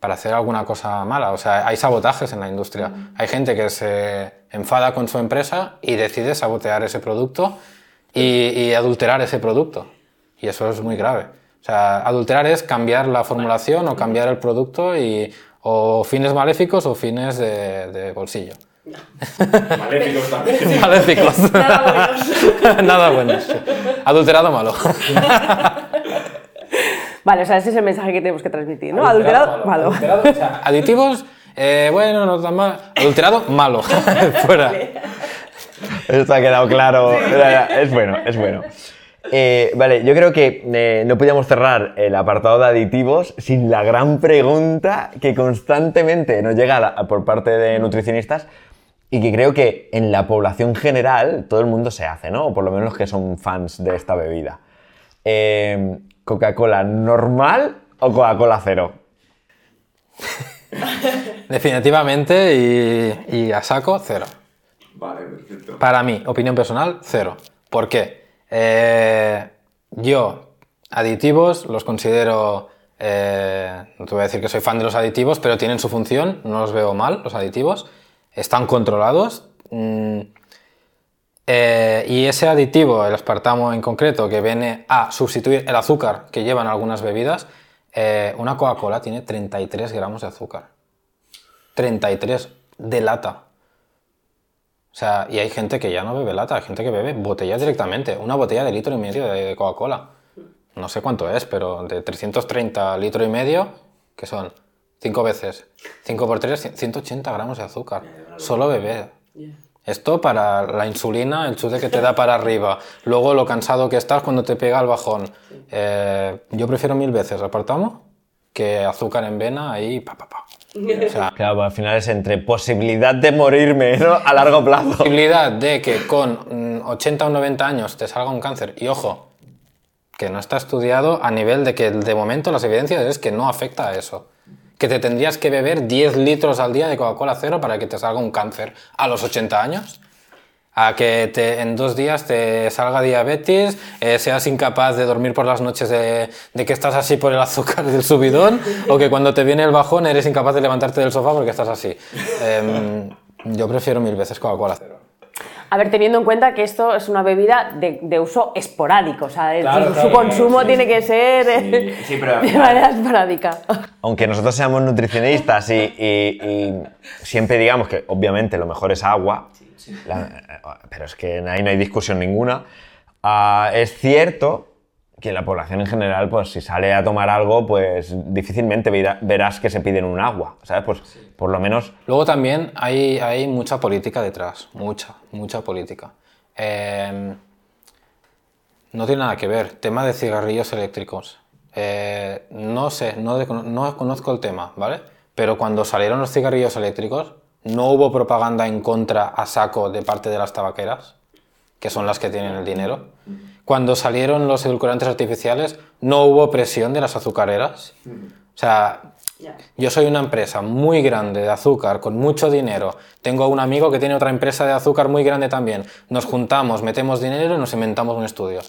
[SPEAKER 1] para hacer alguna cosa mala. O sea, hay sabotajes en la industria. Hay gente que se enfada con su empresa y decide sabotear ese producto y, y adulterar ese producto. Y eso es muy grave. O sea, adulterar es cambiar la formulación o cambiar el producto y o fines maléficos o fines de, de bolsillo.
[SPEAKER 4] Maléficos también.
[SPEAKER 1] Maléficos.
[SPEAKER 3] Nada buenos.
[SPEAKER 1] Nada bueno. sí. Adulterado malo.
[SPEAKER 3] Vale, o sea, ese es el mensaje que tenemos que transmitir, ¿no? Adulterado, malo.
[SPEAKER 1] Adulterado, o sea, aditivos, eh, bueno, no tan mal. Adulterado, malo. Fuera.
[SPEAKER 2] Esto ha quedado claro. Es bueno, es bueno. Eh, vale, yo creo que eh, no podíamos cerrar el apartado de aditivos sin la gran pregunta que constantemente nos llega la- por parte de nutricionistas y que creo que en la población general todo el mundo se hace, ¿no? O por lo menos los que son fans de esta bebida. Eh, ¿Coca-Cola normal o Coca-Cola cero?
[SPEAKER 1] Definitivamente y, y a saco, cero.
[SPEAKER 4] Vale, perfecto.
[SPEAKER 1] Para mí, opinión personal, cero. ¿Por qué? Eh, yo, aditivos, los considero. eh, no te voy a decir que soy fan de los aditivos, pero tienen su función, no los veo mal, los aditivos. Están controlados. mm, eh, y ese aditivo, el aspartamo en concreto, que viene a sustituir el azúcar que llevan algunas bebidas, una Coca-Cola tiene 33 gramos de azúcar. 33 de lata. O sea, y hay gente que ya no bebe lata, hay gente que bebe botellas directamente. Una botella de litro y medio de Coca-Cola. No sé cuánto es, pero de 330 litro y medio, que son 5 veces. 5 por 3, 180 gramos de azúcar. Solo beber. Esto para la insulina, el chute que te da para arriba. Luego lo cansado que estás cuando te pega el bajón. Eh, yo prefiero mil veces apartamo que azúcar en vena ahí pa pa pa. O sea,
[SPEAKER 2] Claro, al final es entre posibilidad de morirme ¿no? a largo plazo.
[SPEAKER 1] posibilidad de que con mm, 80 o 90 años te salga un cáncer. Y ojo, que no está estudiado a nivel de que de momento las evidencias es que no afecta a eso. Que te tendrías que beber 10 litros al día de Coca-Cola cero para que te salga un cáncer a los 80 años. A que te- en dos días te salga diabetes, eh, seas incapaz de dormir por las noches de, de que estás así por el azúcar del subidón, o que cuando te viene el bajón eres incapaz de levantarte del sofá porque estás así. Em, yo prefiero mil veces Coca-Cola cero.
[SPEAKER 3] A ver, teniendo en cuenta que esto es una bebida de, de uso esporádico, o sea,
[SPEAKER 4] Claro,
[SPEAKER 3] su,
[SPEAKER 4] claro,
[SPEAKER 3] consumo
[SPEAKER 4] sí.
[SPEAKER 3] tiene que ser
[SPEAKER 2] Sí, pero-
[SPEAKER 3] de manera esporádica.
[SPEAKER 2] Aunque nosotros seamos nutricionistas y, y- y siempre digamos que obviamente lo mejor es agua, la- pero es que ahí no hay discusión ninguna, ah, es cierto que la población en general, pues si sale a tomar algo, pues difícilmente verá- verás que se piden un agua, ¿sabes? Pues por lo menos
[SPEAKER 1] Luego también hay, hay mucha política detrás, mucha, mucha política. Eh, no tiene nada que ver. Tema de cigarrillos eléctricos. Eh, no sé, no, de- no conozco el tema, ¿vale? Pero cuando salieron los cigarrillos eléctricos, no hubo propaganda en contra a saco de parte de las tabaqueras, que son las que tienen el dinero. Cuando salieron los edulcorantes artificiales, no hubo presión de las azucareras. O sea, yo soy una empresa muy grande de azúcar, con mucho dinero. Tengo un amigo que tiene otra empresa de azúcar muy grande también. Nos juntamos, metemos dinero y nos inventamos un estudio.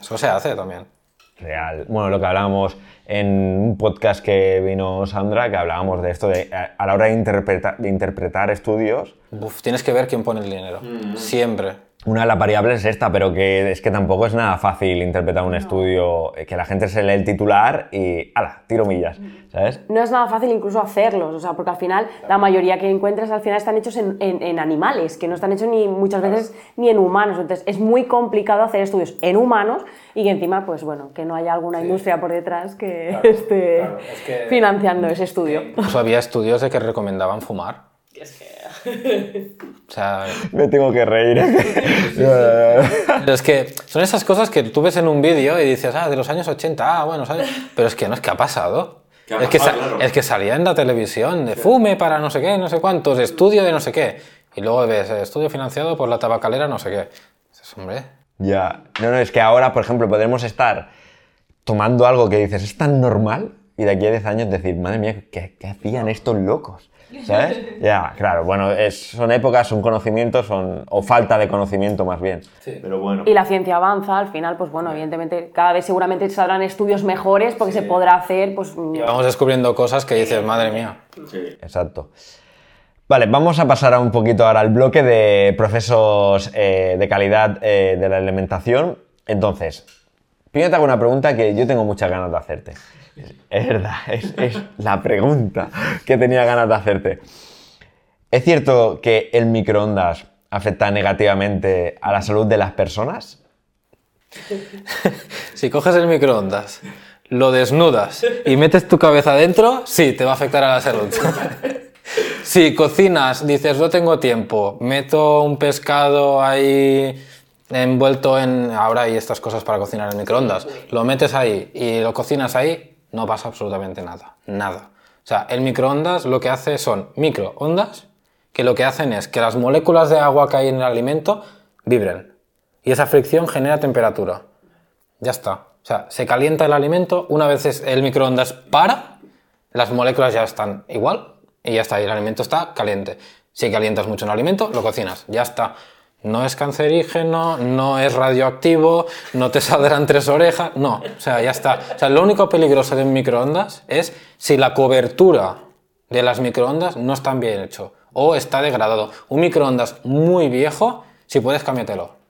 [SPEAKER 1] Eso se hace también.
[SPEAKER 2] Real. Bueno, lo que hablábamos en un podcast que vino Sandra, que hablábamos de esto, de a a la hora de, interpreta- de interpretar estudios,
[SPEAKER 1] Uf, tienes que ver quién pone el dinero. Siempre.
[SPEAKER 2] Una de las variables es esta, pero que es que tampoco es nada fácil interpretar un estudio, eh, que la gente se lee el titular y ¡ala! Tiro millas, ¿sabes?
[SPEAKER 3] No es nada fácil incluso hacerlos, o sea, porque al final la mayoría que encuentras al final están hechos en, en- en animales, que no están hechos ni muchas veces ni en humanos. Entonces es muy complicado hacer estudios en humanos y que encima, pues bueno, que no haya alguna industria por detrás que esté
[SPEAKER 1] claro, es que-
[SPEAKER 3] financiando ese estudio.
[SPEAKER 1] Incluso había estudios de que recomendaban fumar. O sea,
[SPEAKER 2] Me tengo que reír.
[SPEAKER 1] Pero es que son esas cosas que tú ves en un vídeo y dices, ah, de los años 80, ah, bueno, ¿sabes? Pero es que no es que ha pasado.
[SPEAKER 4] ¿Qué ha
[SPEAKER 1] es, que
[SPEAKER 4] Claro.
[SPEAKER 1] es que salía en la televisión de fume para no sé qué, no sé cuántos, estudio de no sé qué. Y luego ves, eh, estudio financiado por la tabacalera no sé qué. Dices, hombre,
[SPEAKER 2] ya. No, no, es que ahora, por ejemplo, podremos estar tomando algo que dices, es tan normal, y de aquí a 10 años decir, madre mía, ¿qué, qué hacían estos locos? ¿Sabes? Ya, claro, bueno, es- son épocas, son conocimientos, son, o falta de conocimiento más bien.
[SPEAKER 4] Pero bueno.
[SPEAKER 3] Y la ciencia avanza, al final, pues bueno, evidentemente cada vez seguramente saldrán estudios mejores porque se podrá hacer, pues...
[SPEAKER 1] vamos descubriendo cosas que dices, madre mía.
[SPEAKER 4] Sí.
[SPEAKER 2] Exacto. Vale, vamos a pasar a un poquito ahora al bloque de procesos eh, de calidad eh, de la alimentación. Entonces, primero te hago una pregunta que yo tengo muchas ganas de hacerte. Es verdad, es, la pregunta que tenía ganas de hacerte. ¿Es cierto que el microondas afecta negativamente a la salud de las personas?
[SPEAKER 1] Si coges el microondas, lo desnudas y metes tu cabeza dentro, sí, te va a afectar a la salud. Si cocinas, dices, no tengo tiempo, meto un pescado ahí envuelto en... Ahora hay estas cosas para cocinar en microondas. Lo metes ahí y lo cocinas ahí, no pasa absolutamente nada. Nada. O sea, el microondas lo que hace son microondas que lo que hacen es que las moléculas de agua que hay en el alimento vibren. Y esa fricción genera temperatura. Ya está. O sea, se calienta el alimento, una vez el microondas para, las moléculas ya están igual y ya está, el alimento está caliente. Si calientas mucho un alimento, lo cocinas, ya está. No es cancerígeno, no es radioactivo, no te saldrán tres orejas, no, o sea, ya está. O sea, lo único peligroso de un microondas es si la cobertura de las microondas no está bien hecho o está degradado. Un microondas muy viejo, si puedes, cámbiatelo.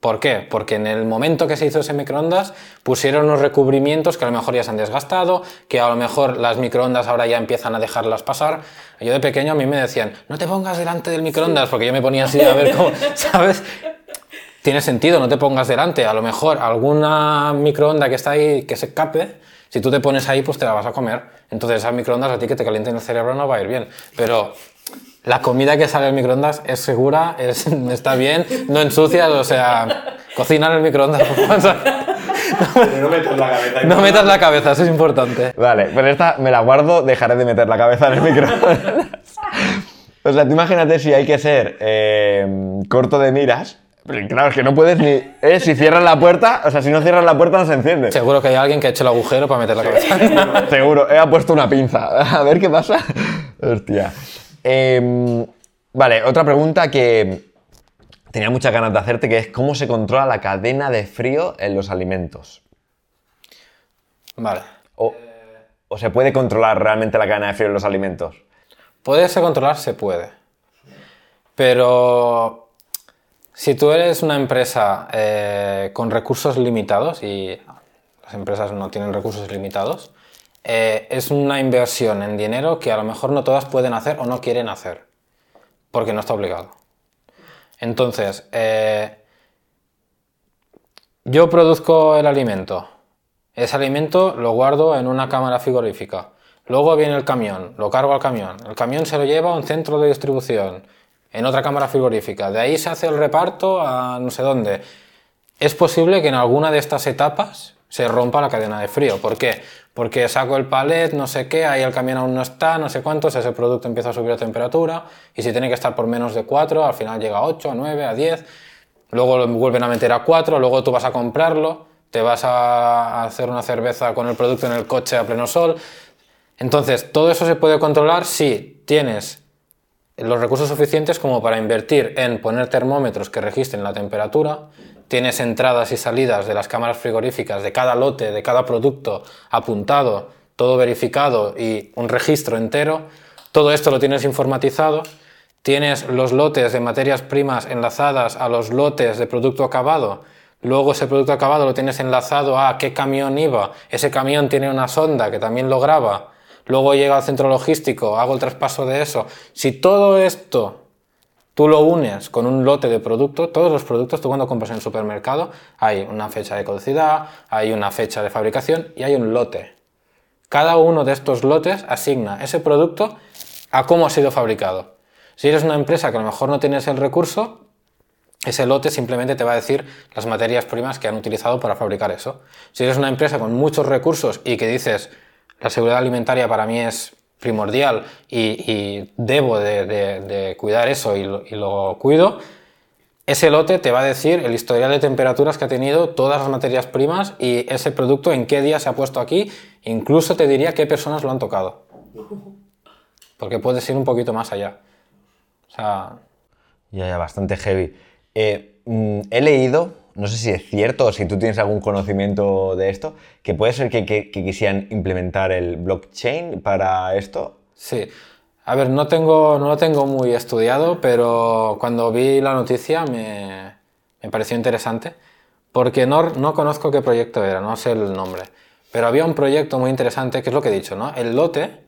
[SPEAKER 1] ¿Por qué? Porque en el momento que se hizo ese microondas pusieron unos recubrimientos que a lo mejor ya se han desgastado, que a lo mejor las microondas ahora ya empiezan a dejarlas pasar. Yo de pequeño a mí me decían, no te pongas delante del microondas, porque yo me ponía así a ver cómo, ¿sabes? Tiene sentido, no te pongas delante. A lo mejor alguna microonda que está ahí que se escape, si tú te pones ahí, pues te la vas a comer. Entonces esas microondas a ti que te calienten el cerebro no va a ir bien. Pero la comida que sale del microondas es segura, es, está bien, no ensucias, o sea, cocina en el microondas. por favor.
[SPEAKER 4] Pero no metas la cabeza.
[SPEAKER 1] No metas la cabeza, eso es importante.
[SPEAKER 2] Vale, pero esta me la guardo, dejaré de meter la cabeza en el microondas. o sea, tú imagínate si hay que ser eh, corto de miras. Pero claro, es que no puedes ni. eh, si cierras la puerta, o sea, si no cierras la puerta no se enciende.
[SPEAKER 1] Seguro que hay alguien que ha hecho el agujero para meter la cabeza.
[SPEAKER 2] Seguro, he puesto una pinza. A ver qué pasa. Hostia. Em, vale, otra pregunta que tenía muchas ganas de hacerte, que es cómo se controla la cadena de frío en los alimentos.
[SPEAKER 1] Vale.
[SPEAKER 2] O, o se puede controlar realmente la cadena de frío en los alimentos.
[SPEAKER 1] Poderse controlar se puede. Pero Si tú eres una empresa eh, con recursos limitados y las empresas no tienen recursos limitados, eh, es una inversión en dinero que a lo mejor no todas pueden hacer o no quieren hacer, porque no está obligado. Entonces, eh, yo produzco el alimento. Ese alimento lo guardo en una cámara frigorífica. Luego viene el camión, lo cargo al camión. El camión se lo lleva a un centro de distribución, en otra cámara frigorífica. De ahí se hace el reparto a no sé dónde. Es posible que en alguna de estas etapas se rompa la cadena de frío. ¿Por qué? Porque saco el palet, no sé qué, ahí el camión aún no está, no sé cuántos, ese producto empieza a subir la temperatura y si tiene que estar por menos de 4, al final llega a 8, a 9, a 10, luego lo vuelven a meter a 4, luego tú vas a comprarlo, te vas a hacer una cerveza con el producto en el coche a pleno sol. Entonces, todo eso se puede controlar si tienes los recursos suficientes como para invertir en poner termómetros que registren la temperatura, tienes entradas y salidas de las cámaras frigoríficas de cada lote, de cada producto apuntado, todo verificado y un registro entero, todo esto lo tienes informatizado, tienes los lotes de materias primas enlazadas a los lotes de producto acabado, luego ese producto acabado lo tienes enlazado a qué camión iba, ese camión tiene una sonda que también lo graba, luego llega al centro logístico, hago el traspaso de eso. Si todo esto tú lo unes con un lote de productos, todos los productos, tú cuando compras en el supermercado, hay una fecha de caducidad, hay una fecha de fabricación y hay un lote. Cada uno de estos lotes asigna ese producto a cómo ha sido fabricado. Si eres una empresa que a lo mejor no tienes el recurso, ese lote simplemente te va a decir las materias primas que han utilizado para fabricar eso. Si eres una empresa con muchos recursos y que dices, la seguridad alimentaria para mí es primordial y, debo de, cuidar eso y lo, cuido, ese lote te va a decir el historial de temperaturas que ha tenido todas las materias primas y ese producto en qué día se ha puesto aquí, incluso te diría qué personas lo han tocado. Porque puedes ir un poquito más allá. O sea...
[SPEAKER 2] Ya, ya, bastante heavy. Eh, mm, he leído no sé si es cierto o si tú tienes algún conocimiento de esto, que puede ser que, quisieran implementar el blockchain para esto.
[SPEAKER 1] Sí. A ver, no, tengo, no lo tengo muy estudiado, pero cuando vi la noticia me, pareció interesante, porque no, no conozco qué proyecto era, no sé el nombre, pero había un proyecto muy interesante, que es lo que he dicho, ¿no? El lote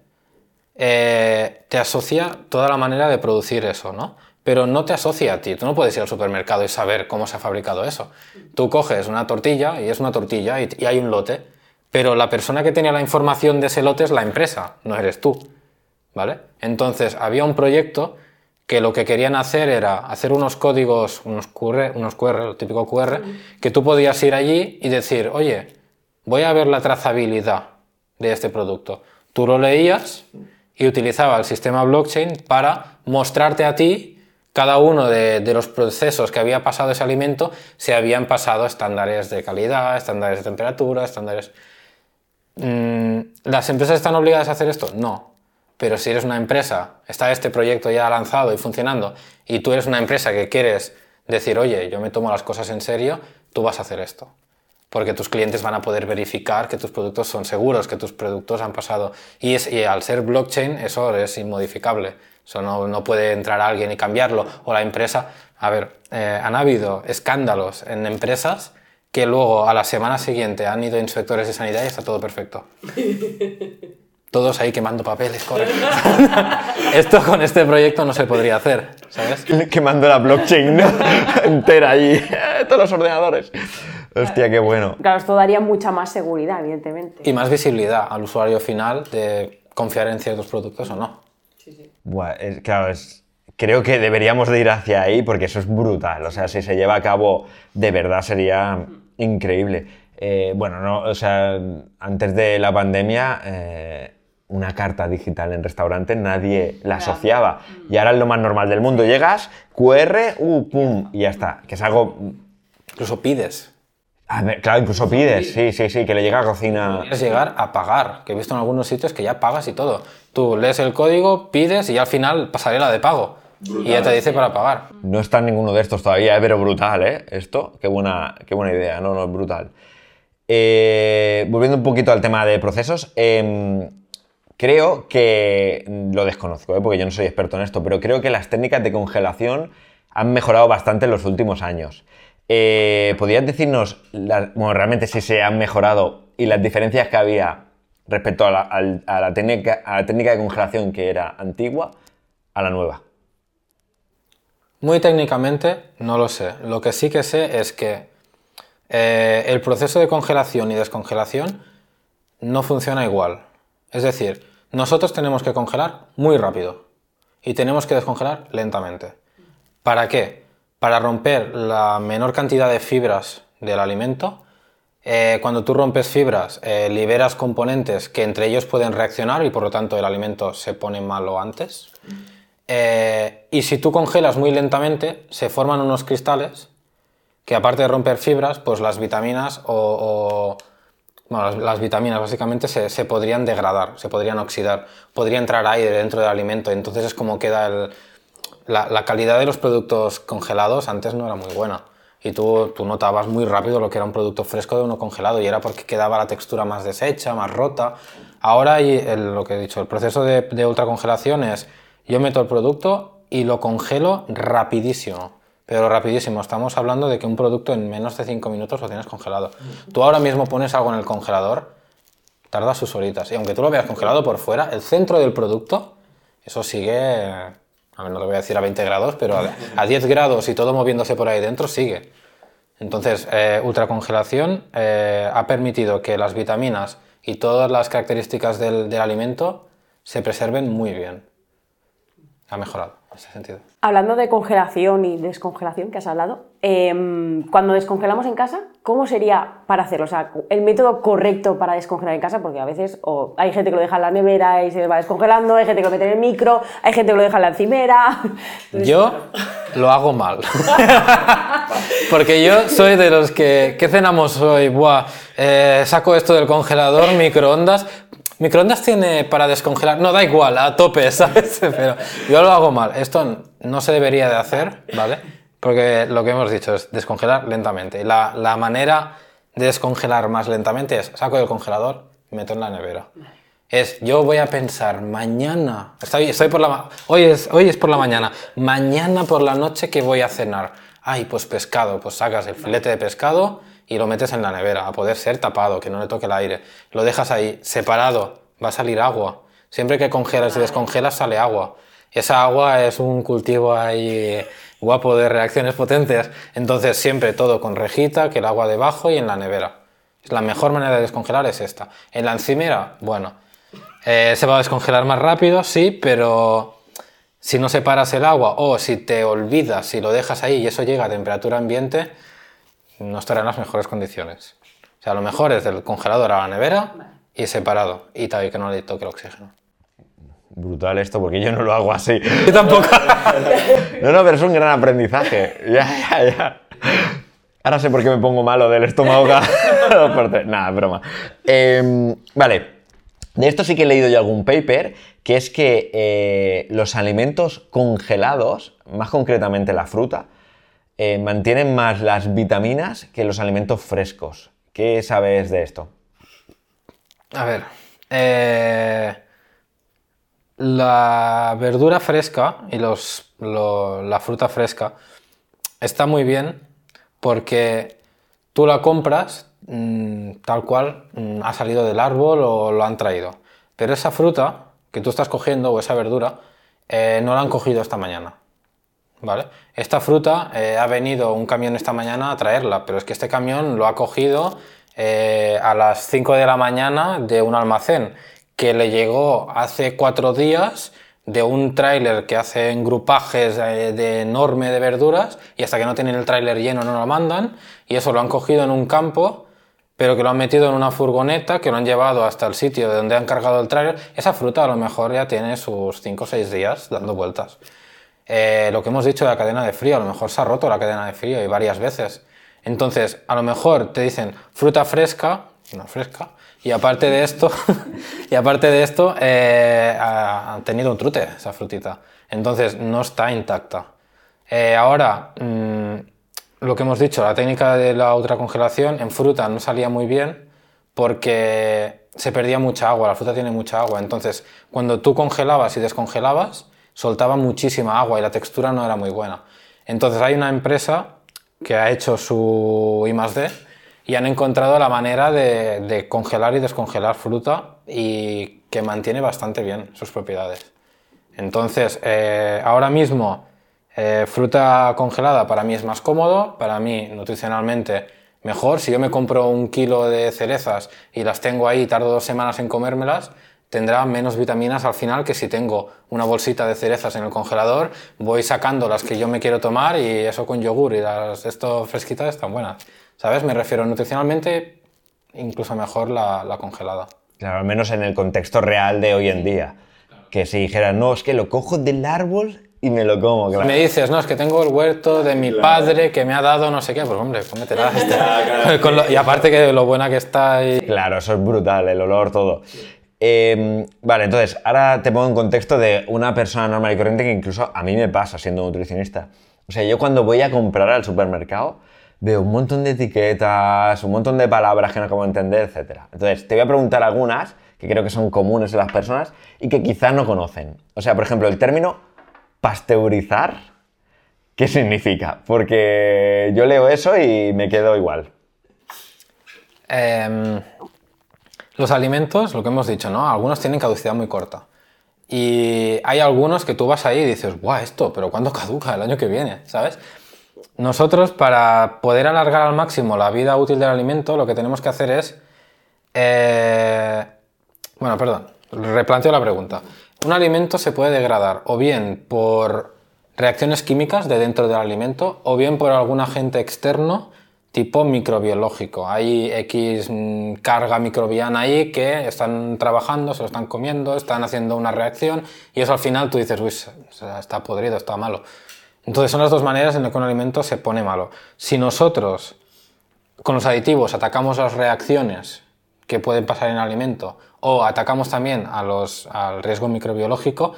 [SPEAKER 1] eh, te asocia toda la manera de producir eso, ¿no? Pero no te asocia a ti. Tú no puedes ir al supermercado y saber cómo se ha fabricado eso. Tú coges una tortilla y es una tortilla y, hay un lote, pero la persona que tenía la información de ese lote es la empresa, no eres tú. ¿Vale? Entonces había un proyecto que lo que querían hacer era hacer unos códigos, unos QR, unos QR, el típico QR, que tú podías ir allí y decir, oye, voy a ver la trazabilidad de este producto. Tú lo leías y utilizaba el sistema blockchain para mostrarte a ti cada uno de, los procesos que había pasado ese alimento se habían pasado estándares de calidad, estándares de temperatura, estándares... Mm, ¿Las empresas están obligadas a hacer esto? No. Pero si eres una empresa, está este proyecto ya lanzado y funcionando, y tú eres una empresa que quieres decir, oye, yo me tomo las cosas en serio, tú vas a hacer esto. Porque tus clientes van a poder verificar que tus productos son seguros, que tus productos han pasado. Y, y al ser blockchain, eso es inmodificable. Eso no, puede entrar alguien y cambiarlo. O la empresa. A ver, eh, han habido escándalos en empresas que luego a la semana siguiente han ido inspectores de sanidad y está todo perfecto. Todos ahí quemando papeles, corre. Esto con este proyecto no se podría hacer, ¿sabes?
[SPEAKER 2] Quemando la blockchain entera ahí, todos los ordenadores. Hostia, qué bueno.
[SPEAKER 3] Claro, esto daría mucha más seguridad, evidentemente.
[SPEAKER 1] Y más visibilidad al usuario final de confiar en ciertos productos o no
[SPEAKER 2] claro, creo que deberíamos de ir hacia ahí porque eso es brutal. O sea, si se lleva a cabo de verdad sería increíble. Eh, bueno, no, o sea, antes de la pandemia, eh, una carta digital en restaurante nadie la asociaba. Y ahora es lo más normal del mundo. Llegas, QR, uh, pum, y ya está. Que es algo...
[SPEAKER 1] Incluso pides.
[SPEAKER 2] Claro, incluso pides, sí, sí, sí, que le llega a cocina.
[SPEAKER 1] Es llegar a pagar, que he visto en algunos sitios que ya pagas y todo. Tú lees el código, pides y al final pasarela de pago. y ya te dice para pagar.
[SPEAKER 2] No está en ninguno de estos todavía, pero brutal, ¿eh? Esto, qué buena, qué buena idea, no, no, es brutal. Eh, volviendo un poquito al tema de procesos, em, creo que, lo desconozco, ¿eh? porque yo no soy experto en esto, pero creo que las técnicas de congelación han mejorado bastante en los últimos años. Eh, ¿Podrías decirnos, bueno, realmente si se han mejorado y las diferencias que había respecto a la, al- a la técnica, a la técnica de congelación que era antigua a la nueva?
[SPEAKER 1] Muy técnicamente, no lo sé. Lo que sí que sé es que eh, el proceso de congelación y descongelación no funciona igual. Es decir, nosotros tenemos que congelar muy rápido y tenemos que descongelar lentamente. ¿Para qué? Para romper la menor cantidad de fibras del alimento. Eh, cuando tú rompes fibras, eh, liberas componentes que entre ellos pueden reaccionar y por lo tanto el alimento se pone malo antes. Eh, y si tú congelas muy lentamente, se forman unos cristales que aparte de romper fibras, pues las vitaminas o... o- bueno, las, las vitaminas básicamente se, se podrían degradar, se podrían oxidar, podría entrar aire dentro del alimento, entonces es como queda el... La, calidad de los productos congelados antes no era muy buena. Y tú, tú notabas muy rápido lo que era un producto fresco de uno congelado y era porque quedaba la textura más deshecha, más rota. Ahora hay el- lo que he dicho, el proceso de, de ultracongelación es yo meto el producto y lo congelo rapidísimo. Pero rapidísimo, estamos hablando de que un producto en menos de 5 minutos lo tienes congelado. Tú ahora mismo pones algo en el congelador, tarda sus horitas. Y aunque tú lo veas congelado por fuera, el centro del producto, eso sigue, a no te voy a decir a 20 grados, pero a, a 10 grados y todo moviéndose por ahí dentro sigue. Entonces, eh, ultracongelación eh, ha permitido que las vitaminas y todas las características del, del alimento se preserven muy bien. Ha mejorado en ese sentido.
[SPEAKER 3] Hablando de congelación y descongelación que has hablado, em, cuando descongelamos en casa, ¿cómo sería para hacerlo? O sea, el método correcto para descongelar en casa, porque a veces hay gente que lo deja en la nevera y se va descongelando, hay gente que lo mete en el micro, hay gente que lo deja en la encimera.
[SPEAKER 1] Yo lo hago mal. Porque yo soy de los que, ¿qué cenamos hoy? Buah, eh, saco esto del congelador, microondas. Microondas tiene para descongelar, no da igual, a tope, ¿sabes? Pero yo lo hago mal. Esto no se debería de hacer, ¿vale? Porque lo que hemos dicho es descongelar lentamente. Y la, la manera de descongelar más lentamente es saco del congelador y meto en la nevera. Es, yo voy a pensar mañana, estoy, estoy por la, hoy, es, hoy es por la mañana, mañana por la noche que voy a cenar. Ay, pues pescado, pues sacas el filete de pescado y lo metes en la nevera, a poder ser tapado, que no le toque el aire. Lo dejas ahí, separado, va a salir agua. Siempre que congelas y descongelas sale agua. Esa agua es un cultivo ahí guapo de reacciones potentes. Entonces siempre todo con rejita, que el agua debajo y en la nevera. La mejor manera de descongelar es esta. En la encimera, bueno, eh, se va a descongelar más rápido, sí, pero si no separas el agua o si te olvidas, si lo dejas ahí y eso llega a temperatura ambiente, no estará en las mejores condiciones. O sea, lo mejor es del congelador a la nevera y separado. Y tal, que no le toque el oxígeno.
[SPEAKER 2] Brutal esto, porque yo no lo hago así.
[SPEAKER 1] Yo tampoco.
[SPEAKER 2] No, no, pero es un gran aprendizaje. Ya, ya, ya. Ahora sé por qué me pongo malo del estómago. Nada, broma. Eh, vale. De esto sí que he leído yo algún paper, que es que eh, los alimentos congelados, más concretamente la fruta, eh, mantienen más las vitaminas que los alimentos frescos. ¿Qué sabes de esto?
[SPEAKER 1] A ver. eh, la verdura fresca y los, lo- la fruta fresca está muy bien porque tú la compras mm, tal cual mm, ha salido del árbol o lo han traído. Pero esa fruta que tú estás cogiendo o esa verdura eh, no la han cogido esta mañana. ¿Vale? Esta fruta eh, ha venido un camión esta mañana a traerla, pero es que este camión lo ha cogido eh, a las 5 de la mañana de un almacén que le llegó hace cuatro días de un tráiler que hace engrupajes eh, de enorme de verduras y hasta que no tienen el tráiler lleno no lo mandan y eso lo han cogido en un campo pero que lo han metido en una furgoneta, que lo han llevado hasta el sitio de donde han cargado el tráiler, esa fruta a lo mejor ya tiene sus 5 o 6 días dando vueltas. Eh, lo que hemos dicho de la cadena de frío, a lo mejor se ha roto la cadena de frío y varias veces. Entonces, a lo mejor te dicen fruta fresca, no fresca, y aparte de esto, y aparte de esto, eh, ha, tenido un trute esa frutita. Entonces, no está intacta. Eh, ahora, mm, lo que hemos dicho, la técnica de la ultracongelación en fruta no salía muy bien porque se perdía mucha agua, la fruta tiene mucha agua. Entonces, cuando tú congelabas y descongelabas, soltaba muchísima agua y la textura no era muy buena. Entonces hay una empresa que ha hecho su I+D y han encontrado la manera de, congelar y descongelar fruta y que mantiene bastante bien sus propiedades. Entonces, eh, ahora mismo, eh, fruta congelada para mí es más cómodo, para mí nutricionalmente mejor. Si yo me compro un kilo de cerezas y las tengo ahí y tardo dos semanas en comérmelas, tendrá menos vitaminas al final que si tengo una bolsita de cerezas en el congelador, voy sacando las que yo me quiero tomar y eso con yogur y las esto fresquitas están buenas. ¿Sabes? Me refiero nutricionalmente incluso mejor la, la congelada.
[SPEAKER 2] Claro, al menos en el contexto real de hoy en día. Que si dijera, no, es que lo cojo del árbol y me lo como, claro.
[SPEAKER 1] Me dices, no, es que tengo el huerto de mi padre que me ha dado no sé qué, pues hombre, cómetela este.
[SPEAKER 4] claro.
[SPEAKER 1] Con lo- y aparte que lo buena que está y...
[SPEAKER 2] Claro, eso es brutal, el olor, todo. Eh, vale, entonces, ahora te pongo en contexto de una persona normal y corriente que incluso a mí me pasa siendo nutricionista. O sea, yo cuando voy a comprar al supermercado veo un montón de etiquetas, un montón de palabras que no acabo de entender, etc. Entonces, te voy a preguntar algunas que creo que son comunes en las personas y que quizás no conocen. O sea, por ejemplo, el término pasteurizar, ¿qué significa? Porque yo leo eso y me quedo igual.
[SPEAKER 1] Em, los alimentos, lo que hemos dicho, ¿no? Algunos tienen caducidad muy corta. Y hay algunos que tú vas ahí y dices, ¡guau, esto! ¿Pero cuándo caduca? El año que viene, ¿sabes? Nosotros, para poder alargar al máximo la vida útil del alimento, lo que tenemos que hacer es... eh, Bueno, perdón, replanteo la pregunta. Un alimento se puede degradar o bien por reacciones químicas de dentro del alimento o bien por algún agente externo tipo microbiológico. Hay X mm, carga microbiana ahí que están trabajando, se lo están comiendo, están haciendo una reacción y eso al final tú dices, uy, está podrido, está malo. Entonces son las dos maneras en las que un alimento se pone malo. Si nosotros con los aditivos atacamos las reacciones que pueden pasar en el alimento o atacamos también a los, al riesgo microbiológico,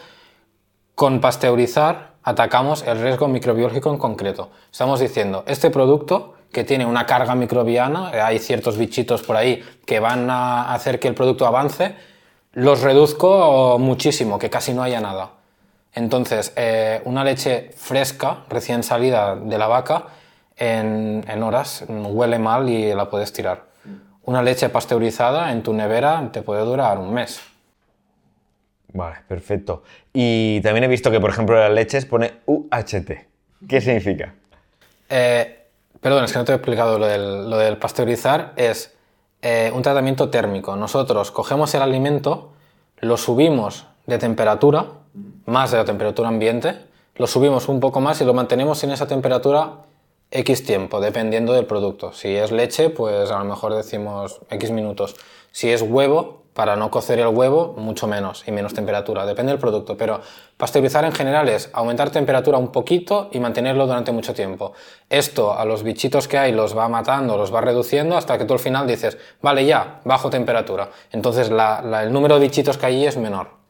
[SPEAKER 1] con pasteurizar atacamos el riesgo microbiológico en concreto. Estamos diciendo, este producto que tiene una carga microbiana, eh, hay ciertos bichitos por ahí que van a hacer que el producto avance, los reduzco muchísimo, que casi no haya nada. Entonces, eh, una leche fresca, recién salida de la vaca, en, en horas mm, huele mal y la puedes tirar. Una leche pasteurizada en tu nevera te puede durar un mes.
[SPEAKER 2] Vale, perfecto. Y también he visto que, por ejemplo, en las leches pone UHT. ¿Qué significa?
[SPEAKER 1] Eh, perdón, es que no te he explicado lo del, lo del pasteurizar. Es eh, un tratamiento térmico. Nosotros cogemos el alimento, lo subimos de temperatura, más de la temperatura ambiente, lo subimos un poco más y lo mantenemos en esa temperatura X tiempo, dependiendo del producto. Si es leche, pues a lo mejor decimos X minutos. Si es huevo, para no cocer el huevo, mucho menos y menos temperatura, depende del producto. Pero pasteurizar en general es aumentar temperatura un poquito y mantenerlo durante mucho tiempo. Esto a los bichitos que hay los va matando, los va reduciendo hasta que tú al final dices, vale, ya, bajo temperatura. Entonces el número de bichitos que hay es menor.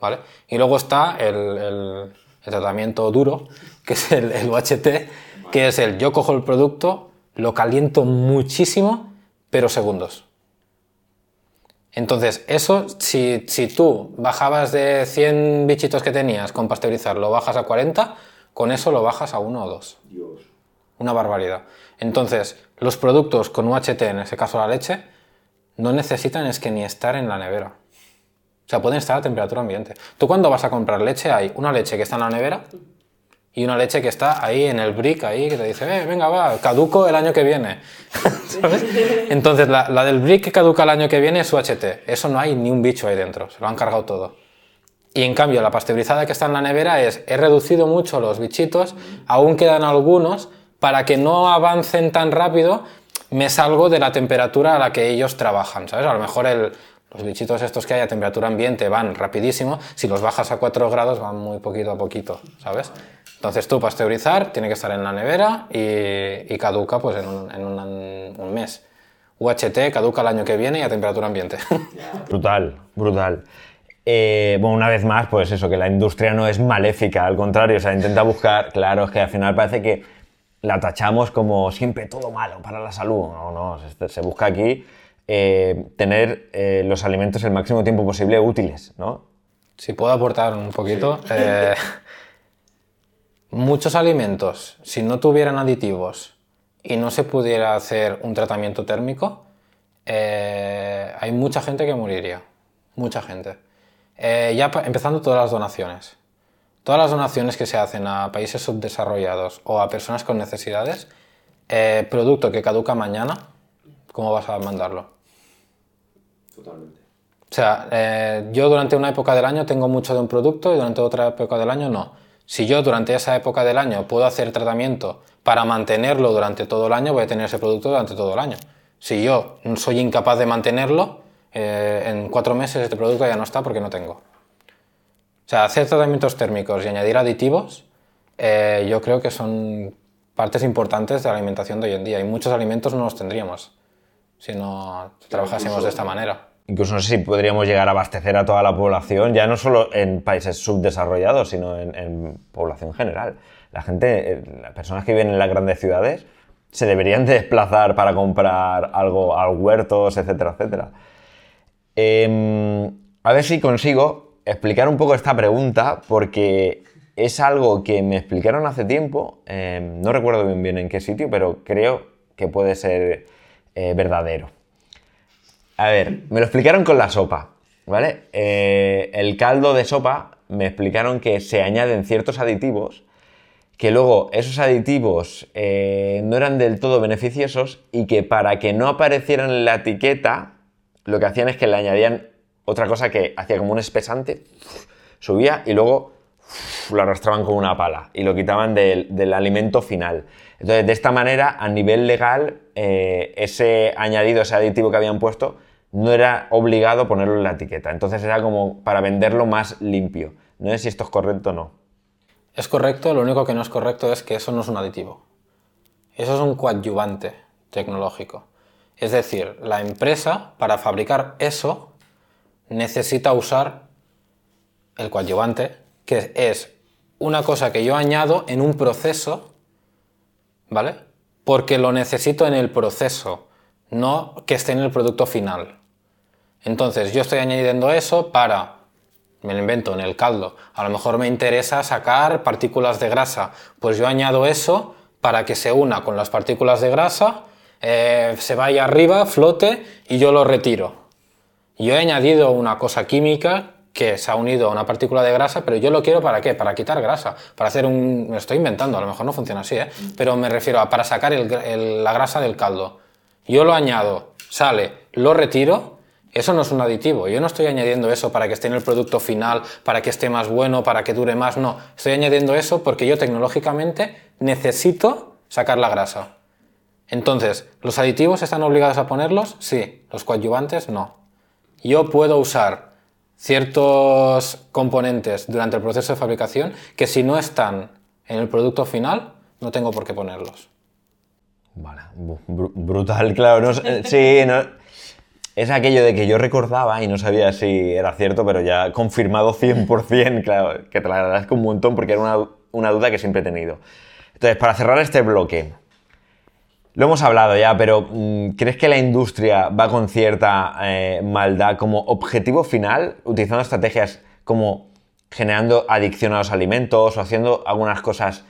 [SPEAKER 1] ¿Vale? Y luego está el, el- el tratamiento duro, que es el, el UHT, que es el yo cojo el producto, lo caliento muchísimo, pero segundos. Entonces, eso, si, si tú bajabas de 100 bichitos que tenías con pasteurizar, lo bajas a 40, con eso lo bajas a 1 o 2.
[SPEAKER 4] Dios.
[SPEAKER 1] Una barbaridad. Entonces, los productos con UHT, en ese caso la leche, no necesitan es que ni estar en la nevera. O sea, pueden estar a temperatura ambiente. Tú cuando vas a comprar leche hay una leche que está en la nevera y una leche que está ahí en el brick, ahí, que te dice, eh, venga, va, caduco el año que viene. ¿Sabes? Entonces, la, la del brick que caduca el año que viene es UHT. Eso no hay ni un bicho ahí dentro, se lo han cargado todo. Y en cambio, la pasteurizada que está en la nevera es, he reducido mucho los bichitos, aún quedan algunos, para que no avancen tan rápido, me salgo de la temperatura a la que ellos trabajan, ¿sabes? A lo mejor el- los bichitos estos que hay a temperatura ambiente van rapidísimo, si los bajas a 4 grados van muy poquito a poquito, ¿sabes? Entonces tú pasteurizar tiene que estar en la nevera y, y caduca pues en, un, en un- un mes. UHT caduca el año que viene y a temperatura ambiente.
[SPEAKER 2] Brutal, brutal. Eh, bueno, una vez más, pues eso, que la industria no es maléfica, al contrario, o sea, intenta buscar, claro, es que al final parece que la tachamos como siempre todo malo para la salud. No, no, se, se busca aquí eh, tener eh, los alimentos el máximo tiempo posible útiles, ¿no?
[SPEAKER 1] Si puedo aportar un poquito. eh, muchos alimentos, si no tuvieran aditivos y no se pudiera hacer un tratamiento térmico, hay mucha gente que moriría. Mucha gente. Ya empezando todas las donaciones. Todas las donaciones que se hacen a países subdesarrollados o a personas con necesidades, producto que caduca mañana, ¿cómo vas a mandarlo?
[SPEAKER 4] Totalmente.
[SPEAKER 1] O sea, eh, yo durante una época del año tengo mucho de un producto y durante otra época del año no. Si yo durante esa época del año puedo hacer tratamiento para mantenerlo durante todo el año, voy a tener ese producto durante todo el año. Si yo soy incapaz de mantenerlo, eh, en cuatro meses este producto ya no está porque no tengo. O sea, hacer tratamientos térmicos y añadir aditivos, eh, yo creo que son partes importantes de la alimentación de hoy en día. Y muchos alimentos no los tendríamos si no trabajásemos de esta manera.
[SPEAKER 2] Incluso no sé si podríamos llegar a abastecer a toda la población, ya no solo en países subdesarrollados, sino en, población general. La gente, eh, las personas que viven en las grandes ciudades, se deberían de desplazar para comprar algo a huertos, etcétera, etcétera. Em, a ver si consigo explicar un poco esta pregunta, porque es algo que me explicaron hace tiempo, em, no recuerdo bien bien en qué sitio, pero creo que puede ser eh, verdadero. A ver, me lo explicaron con la sopa, ¿vale? Eh, el caldo de sopa me explicaron que se añaden ciertos aditivos que luego esos aditivos eh, no eran del todo beneficiosos y que para que no aparecieran en la etiqueta, lo que hacían es que le añadían otra cosa que hacía como un espesante, subía y luego lo arrastraban con una pala y lo quitaban del, alimento final. Entonces, de esta manera, a nivel legal, eh, ese añadido, ese aditivo que habían puesto, no era obligado ponerlo en la etiqueta. Entonces era como para venderlo más limpio. No sé si esto es correcto o no.
[SPEAKER 1] Es correcto, lo único que no es correcto es que eso no es un aditivo. Eso es un coadyuvante tecnológico. Es decir, la empresa para fabricar eso necesita usar el coadyuvante, que es una cosa que yo añado en un proceso, ¿vale? Porque lo necesito en el proceso, no que esté en el producto final. Entonces, yo estoy añadiendo eso para me lo invento en el caldo. A lo mejor me interesa sacar partículas de grasa. Pues yo añado eso para que se una con las partículas de grasa, eh, se vaya arriba, flote y yo lo retiro. Yo he añadido una cosa química que se ha unido a una partícula de grasa, pero yo lo quiero para qué? Para quitar grasa, para hacer un... Me estoy inventando, a lo mejor no funciona así, ¿eh? pero me refiero a para sacar la grasa del caldo. Yo lo añado, sale, lo retiro eso no es un aditivo. Yo no estoy añadiendo eso para que esté en el producto final, para que esté más bueno, para que dure más. No, estoy añadiendo eso porque yo tecnológicamente necesito sacar la grasa. Entonces, ¿los aditivos están obligados a ponerlos? Sí. ¿Los coadyuvantes? No. Yo puedo usar ciertos componentes durante el proceso de fabricación que si no están en el producto final, no tengo por qué ponerlos.
[SPEAKER 2] Vale, brutal, claro. sí, no- es aquello de que yo recordaba y no sabía si era cierto, pero ya confirmado 100%, claro, que te lo agradezco un montón porque era una, una duda que siempre he tenido. Entonces, para cerrar este bloque, lo hemos hablado ya, pero mm, ¿crees que la industria va con cierta eh, maldad como objetivo final, utilizando estrategias como generando adicción a los alimentos o haciendo algunas cosas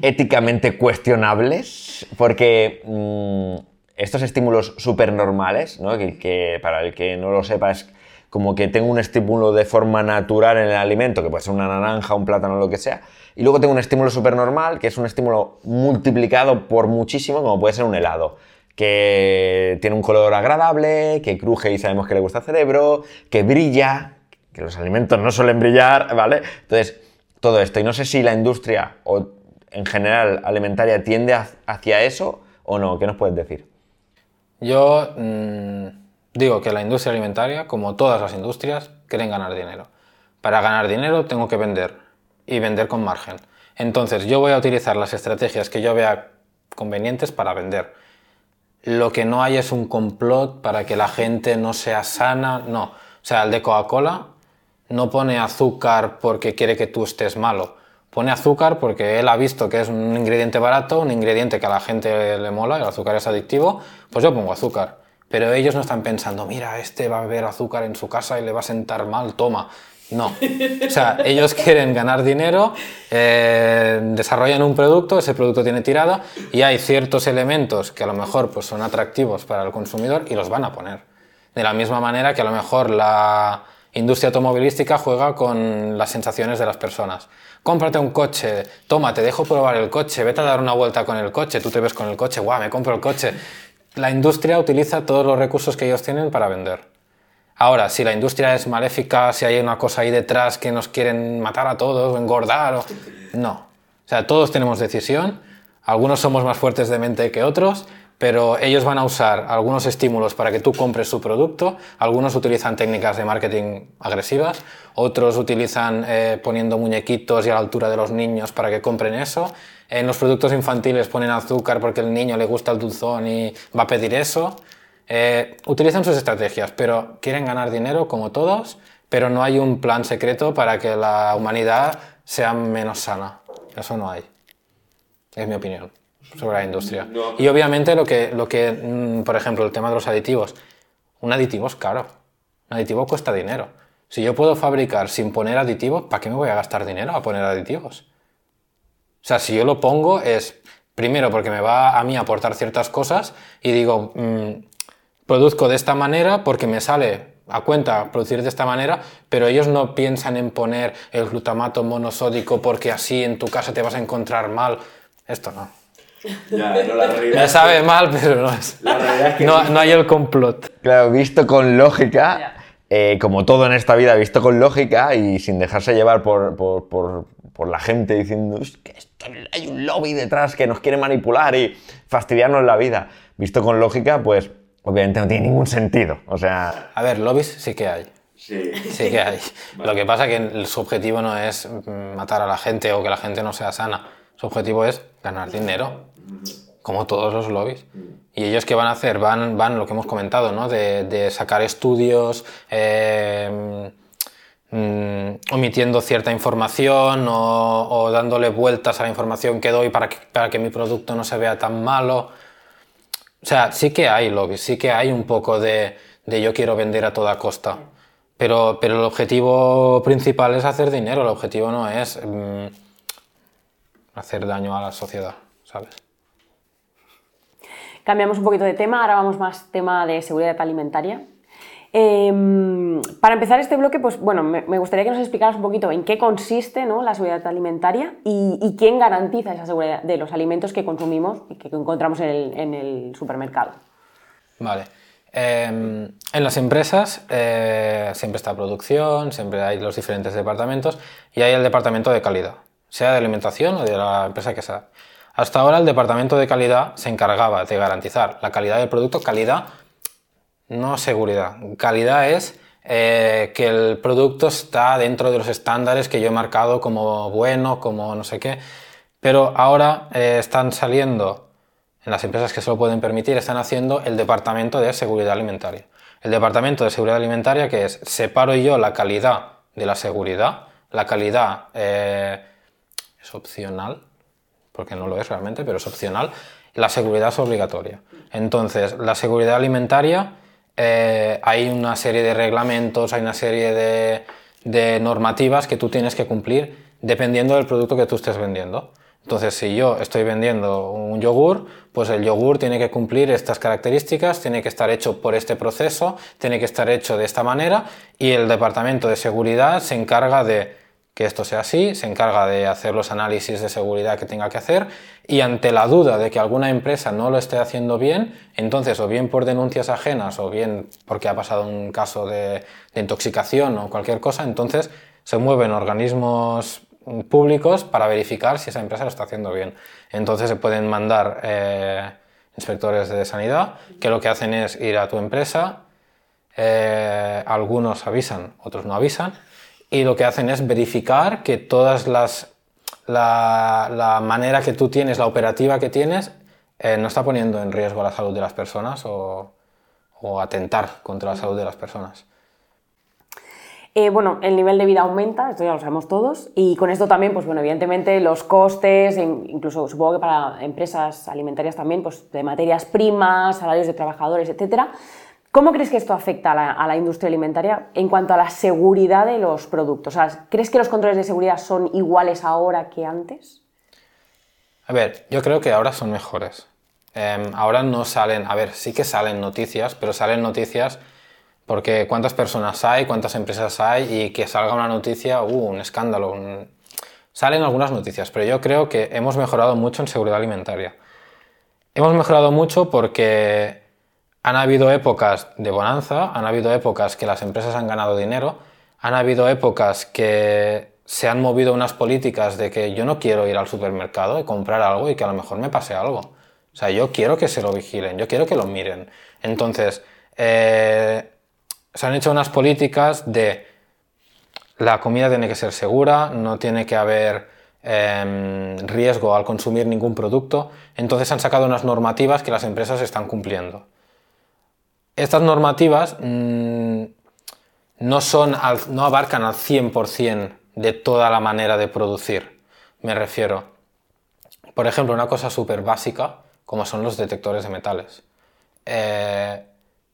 [SPEAKER 2] éticamente cuestionables? Porque mm, estos estímulos supernormales, ¿no? que, para el que no lo sepa es como que tengo un estímulo de forma natural en el alimento, que puede ser una naranja, un plátano, lo que sea, y luego tengo un estímulo supernormal, que es un estímulo multiplicado por muchísimo, como puede ser un helado, que tiene un color agradable, que cruje y sabemos que le gusta al cerebro, que brilla, que los alimentos no suelen brillar, ¿vale? Entonces, todo esto, y no sé si la industria o en general alimentaria tiende ha- hacia eso o no, ¿qué nos puedes decir?
[SPEAKER 1] Yo mm, digo que la industria alimentaria, como todas las industrias, quieren ganar dinero. Para ganar dinero tengo que vender y vender con margen. Entonces yo voy a utilizar las estrategias que yo vea convenientes para vender. Lo que no hay es un complot para que la gente no sea sana, no. O sea, el de Coca-Cola no pone azúcar porque quiere que tú estés malo. Pone azúcar porque él ha visto que es un ingrediente barato, un ingrediente que a la gente le mola, el azúcar es adictivo, pues yo pongo azúcar. Pero ellos no están pensando, mira, este va a beber azúcar en su casa y le va a sentar mal, toma. No. O sea, ellos quieren ganar dinero, eh, desarrollan un producto, ese producto tiene tirada y hay ciertos elementos que a lo mejor pues, son atractivos para el consumidor y los van a poner. De la misma manera que a lo mejor la industria automovilística juega con las sensaciones de las personas. Cómprate un coche, toma, te dejo probar el coche, vete a dar una vuelta con el coche, tú te ves con el coche, guau, me compro el coche. La industria utiliza todos los recursos que ellos tienen para vender. Ahora, si la industria es maléfica, si hay una cosa ahí detrás que nos quieren matar a todos o engordar, no. O sea, todos tenemos decisión, algunos somos más fuertes de mente que otros, pero ellos van a usar algunos estímulos para que tú compres su producto, algunos utilizan técnicas de marketing agresivas, otros utilizan eh, poniendo muñequitos y a la altura de los niños para que compren eso, en los productos infantiles ponen azúcar porque el niño le gusta el dulzón y va a pedir eso. Eh, utilizan sus estrategias, pero quieren ganar dinero como todos, pero no hay un plan secreto para que la humanidad sea menos sana. Eso no hay. Es mi opinión sobre la industria. Y obviamente lo que, lo que, mm, por ejemplo, el tema de los aditivos. Un aditivo es caro. Un aditivo cuesta dinero. Si yo puedo fabricar sin poner aditivos, ¿para qué me voy a gastar dinero a poner aditivos? O sea, si yo lo pongo es, primero, porque me va a mí a aportar ciertas cosas y digo, mm, produzco de esta manera porque me sale a cuenta producir de esta manera, pero ellos no piensan en poner el glutamato monosódico porque así en tu casa te vas a encontrar mal. Esto no.
[SPEAKER 4] Ya, no, la realidad es
[SPEAKER 1] sabe mal, pero no es.
[SPEAKER 4] La realidad es que
[SPEAKER 1] No, no hay el complot.
[SPEAKER 2] Claro, visto con lógica,
[SPEAKER 3] Ya.
[SPEAKER 2] eh, como todo en esta vida, visto con lógica y sin dejarse llevar por, por- por- por la gente diciendo "Es que esto- hay un lobby detrás que nos quiere manipular y fastidiarnos la vida. Visto con lógica, pues obviamente no tiene ningún sentido. O sea,
[SPEAKER 1] A ver, lobbies sí que hay.
[SPEAKER 4] Sí.
[SPEAKER 1] Sí que hay. Lo que pasa es que el- su objetivo no es matar a la gente o que la gente no sea sana. Su objetivo es ganar dinero, como todos los lobbies. Y ellos qué van a hacer? Van, van lo que hemos comentado, ¿no? De, sacar estudios, eh, mm, omitiendo cierta información o, o dándole vueltas a la información que doy para que, para que mi producto no se vea tan malo. O sea, sí que hay lobbies, sí que hay un poco de, de yo quiero vender a toda costa. Pero, pero el objetivo principal es hacer dinero, el objetivo no es mm, hacer daño a la sociedad, ¿sabes?
[SPEAKER 3] Cambiamos un poquito de tema, ahora vamos más tema de seguridad alimentaria. Em, para empezar este bloque, pues bueno, me, gustaría que nos explicaras un poquito en qué consiste ¿no? la seguridad alimentaria y, quién garantiza esa seguridad de los alimentos que consumimos y que encontramos en el, supermercado.
[SPEAKER 1] Vale. Eh, en las empresas eh, siempre está producción, siempre hay los diferentes departamentos y hay el departamento de calidad, sea de alimentación o de la empresa que sea. Hasta ahora el departamento de calidad se encargaba de garantizar la calidad del producto, calidad, no seguridad. Calidad es eh, que el producto está dentro de los estándares que yo he marcado como bueno, como no sé qué. Pero ahora eh, están saliendo, en las empresas que se lo pueden permitir, están haciendo el departamento de seguridad alimentaria. El departamento de seguridad alimentaria que es, separo yo la calidad de la seguridad. La calidad eh, es opcional, porque no lo es realmente, pero es opcional. La seguridad es obligatoria. Entonces, la seguridad alimentaria, eh, hay una serie de reglamentos, hay una serie de, de normativas que tú tienes que cumplir dependiendo del producto que tú estés vendiendo. Entonces, si yo estoy vendiendo un yogur, pues el yogur tiene que cumplir estas características, tiene que estar hecho por este proceso, tiene que estar hecho de esta manera y el departamento de seguridad se encarga de que esto sea así, se encarga de hacer los análisis de seguridad que tenga que hacer y ante la duda de que alguna empresa no lo esté haciendo bien, entonces o bien por denuncias ajenas o bien porque ha pasado un caso de, intoxicación o cualquier cosa, entonces se mueven organismos públicos para verificar si esa empresa lo está haciendo bien. Entonces se pueden mandar eh, inspectores de sanidad que lo que hacen es ir a tu empresa, eh, algunos avisan, otros no avisan, y lo que hacen es verificar que todas las la, la manera que tú tienes, la operativa que tienes, eh, no está poniendo en riesgo la salud de las personas o, o atentar contra la salud de las personas.
[SPEAKER 3] Eh, bueno, el nivel de vida aumenta, esto ya lo sabemos todos, y con esto también, pues bueno, evidentemente los costes, in- incluso supongo que para empresas alimentarias también, pues de materias primas, salarios de trabajadores, etcétera. ¿Cómo crees que esto afecta a la, industria alimentaria en cuanto a la seguridad de los productos? ¿Crees que los controles de seguridad son iguales ahora que antes?
[SPEAKER 1] A ver, yo creo que ahora son mejores. Em, ahora no salen, a ver, sí que salen noticias, pero salen noticias porque cuántas personas hay, cuántas empresas hay y que salga una noticia, uh, un escándalo. Salen algunas noticias, pero yo creo que hemos mejorado mucho en seguridad alimentaria. Hemos mejorado mucho porque han habido épocas de bonanza, han habido épocas que las empresas han ganado dinero, han habido épocas que se han movido unas políticas de que yo no quiero ir al supermercado y comprar algo y que a lo mejor me pase algo. O sea, yo quiero que se lo vigilen, yo quiero que lo miren. Entonces, eh, se han hecho unas políticas de la comida tiene que ser segura, no tiene que haber em, riesgo al consumir ningún producto. Entonces han sacado unas normativas que las empresas están cumpliendo. Estas normativas mm, no, son no abarcan al 100% de toda la manera de producir, me refiero. Por ejemplo, una cosa súper básica, como son los detectores de metales. Eh,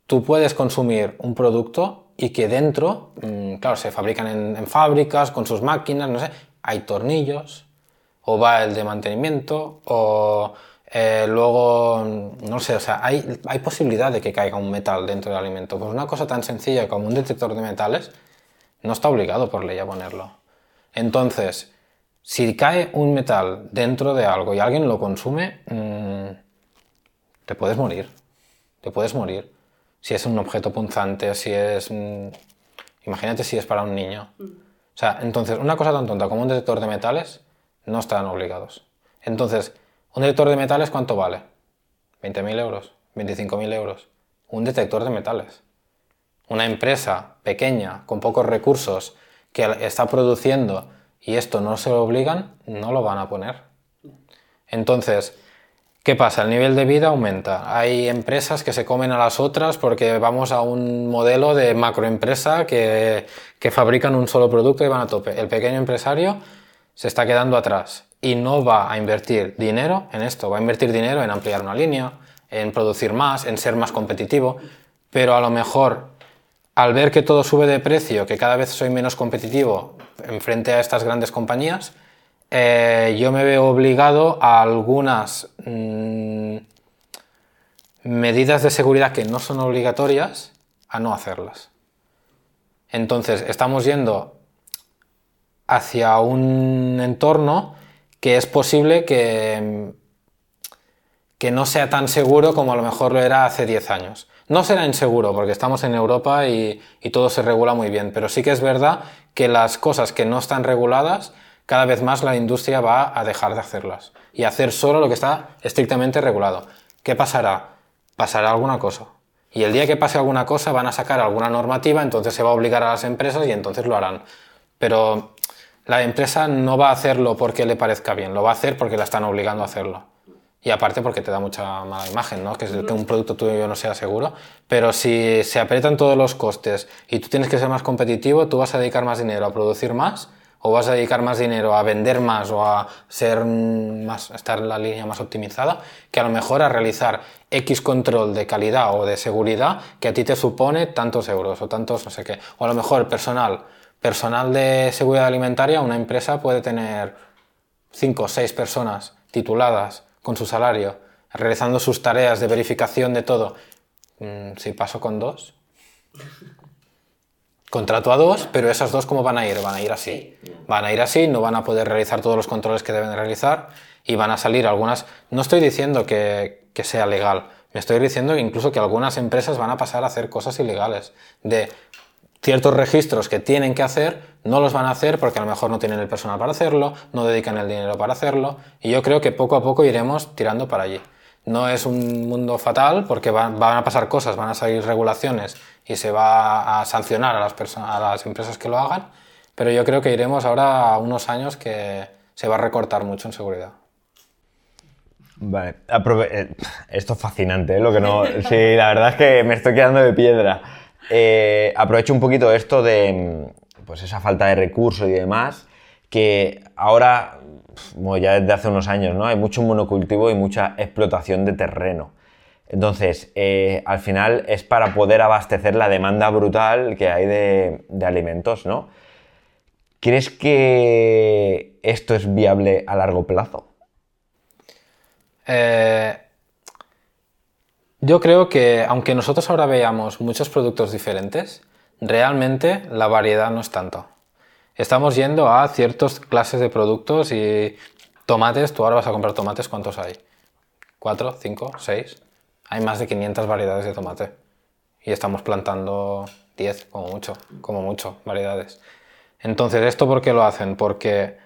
[SPEAKER 1] tú puedes consumir un producto y que dentro, mm, claro, se fabrican en, en fábricas con sus máquinas, no sé, hay tornillos, o va el de mantenimiento, o eh, luego, no sé, o sea, hay, hay posibilidad de que caiga un metal dentro del alimento. Pues una cosa tan sencilla como un detector de metales no está obligado por ley a ponerlo. Entonces, si cae un metal dentro de algo y alguien lo consume, mm, te puedes morir. Te puedes morir. Si es un objeto punzante, si es... mm, imagínate si es para un niño. O sea, entonces, una cosa tan tonta como un detector de metales no están obligados. Entonces, ¿un detector de metales cuánto vale? ¿20.000 euros? ¿25.000 euros? Un detector de metales. Una empresa pequeña, con pocos recursos, que está produciendo y esto no se lo obligan, no lo van a poner. Entonces, ¿qué pasa? El nivel de vida aumenta. Hay empresas que se comen a las otras porque vamos a un modelo de macroempresa que, que fabrican un solo producto y van a tope. El pequeño empresario se está quedando atrás y no va a invertir dinero en esto, va a invertir dinero en ampliar una línea, en producir más, en ser más competitivo, pero a lo mejor al ver que todo sube de precio, que cada vez soy menos competitivo en frente a estas grandes compañías, eh, yo me veo obligado a algunas mm, medidas de seguridad que no son obligatorias a no hacerlas. Entonces, estamos yendo hacia un entorno que es posible que, que no sea tan seguro como a lo mejor lo era hace 10 años. No será inseguro porque estamos en Europa y, y todo se regula muy bien, pero sí que es verdad que las cosas que no están reguladas, cada vez más la industria va a dejar de hacerlas y hacer solo lo que está estrictamente regulado. ¿Qué pasará? Pasará alguna cosa. Y el día que pase alguna cosa van a sacar alguna normativa, entonces se va a obligar a las empresas y entonces lo harán. Pero la empresa no va a hacerlo porque le parezca bien, lo va a hacer porque la están obligando a hacerlo. Y aparte porque te da mucha mala imagen, ¿no? Que, es- que un producto tuyo no sea seguro. Pero si se aprietan todos los costes y tú tienes que ser más competitivo, tú vas a dedicar más dinero a producir más o vas a dedicar más dinero a vender más o a ser más, estar en la línea más optimizada que a lo mejor a realizar X control de calidad o de seguridad que a ti te supone tantos euros o tantos no sé qué. O a lo mejor personal, personal de seguridad alimentaria, una empresa puede tener cinco o seis personas tituladas con su salario, realizando sus tareas de verificación de todo. Mm, Si paso con dos, contrato a dos, pero esas dos ¿cómo van a ir? Van a ir así. Van a ir así, no van a poder realizar todos los controles que deben realizar y van a salir algunas... No estoy diciendo que, sea legal, me estoy diciendo incluso que algunas empresas van a pasar a hacer cosas ilegales. De ciertos registros que tienen que hacer, no los van a hacer porque a lo mejor no tienen el personal para hacerlo, no dedican el dinero para hacerlo, y yo creo que poco a poco iremos tirando para allí. No es un mundo fatal porque van, a pasar cosas, van a salir regulaciones y se va a sancionar a las, a las empresas que lo hagan, pero yo creo que iremos ahora a unos años que se va a recortar mucho en seguridad.
[SPEAKER 2] Vale, eh, esto es fascinante, ¿eh? Lo que no... Sí, la verdad es que me estoy quedando de piedra. Eh, aprovecho un poquito esto de mm, pues esa falta de recursos y demás, que ahora, ya desde hace unos años, ¿no? Hay mucho monocultivo y mucha explotación de terreno. Entonces, eh, al final es para poder abastecer la demanda brutal que hay de, de alimentos, ¿no? ¿Crees que esto es viable a largo plazo?
[SPEAKER 1] Eh, yo creo que aunque nosotros ahora veamos muchos productos diferentes, realmente la variedad no es tanto. Estamos yendo a ciertas clases de productos y tomates, tú ahora vas a comprar tomates, ¿cuántos hay? ¿Cuatro? ¿Cinco? ¿Seis? Hay más de 500 variedades de tomate. Y estamos plantando 10, como mucho, como mucho, variedades. Entonces, ¿esto por qué lo hacen? Porque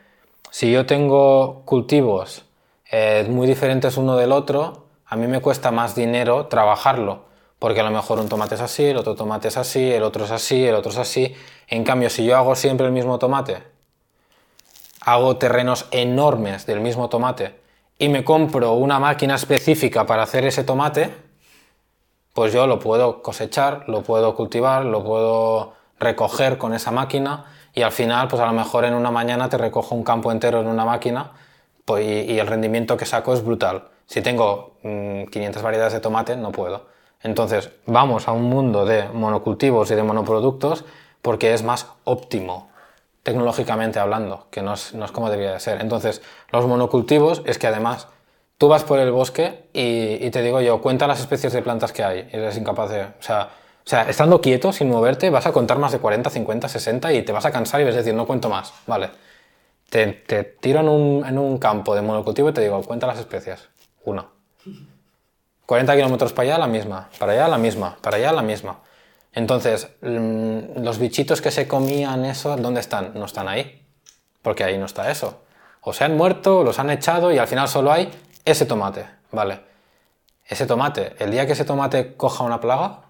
[SPEAKER 1] si yo tengo cultivos eh, muy diferentes uno del otro, a mí me cuesta más dinero trabajarlo, porque a lo mejor un tomate es así, el otro tomate es así, el otro es así, el otro es así. En cambio, si yo hago siempre el mismo tomate, hago terrenos enormes del mismo tomate y me compro una máquina específica para hacer ese tomate, pues yo lo puedo cosechar, lo puedo cultivar, lo puedo recoger con esa máquina y al final, pues a lo mejor en una mañana te recojo un campo entero en una máquina pues, y, el rendimiento que saco es brutal. Si tengo 500 mm, variedades de tomate, no puedo. Entonces, vamos a un mundo de monocultivos y de monoproductos porque es más óptimo, tecnológicamente hablando, que no es, no es como debería de ser. Entonces, los monocultivos es que además tú vas por el bosque y, y, te digo yo, cuenta las especies de plantas que hay y eres incapaz de... O sea, o sea, estando quieto, sin moverte, vas a contar más de 40, 50, 60 y te vas a cansar y vas a decir, no cuento más. Vale. Te, te tiro en un, en un, campo de monocultivo y te digo, cuenta las especies. Uno. 40 kilómetros para allá, la misma. Para allá, la misma. Para allá, la misma. Entonces, mm, los bichitos que se comían eso, ¿dónde están? No están ahí. Porque ahí no está eso. O se han muerto, o los han echado y al final solo hay ese tomate. Vale. Ese tomate, el día que ese tomate coja una plaga,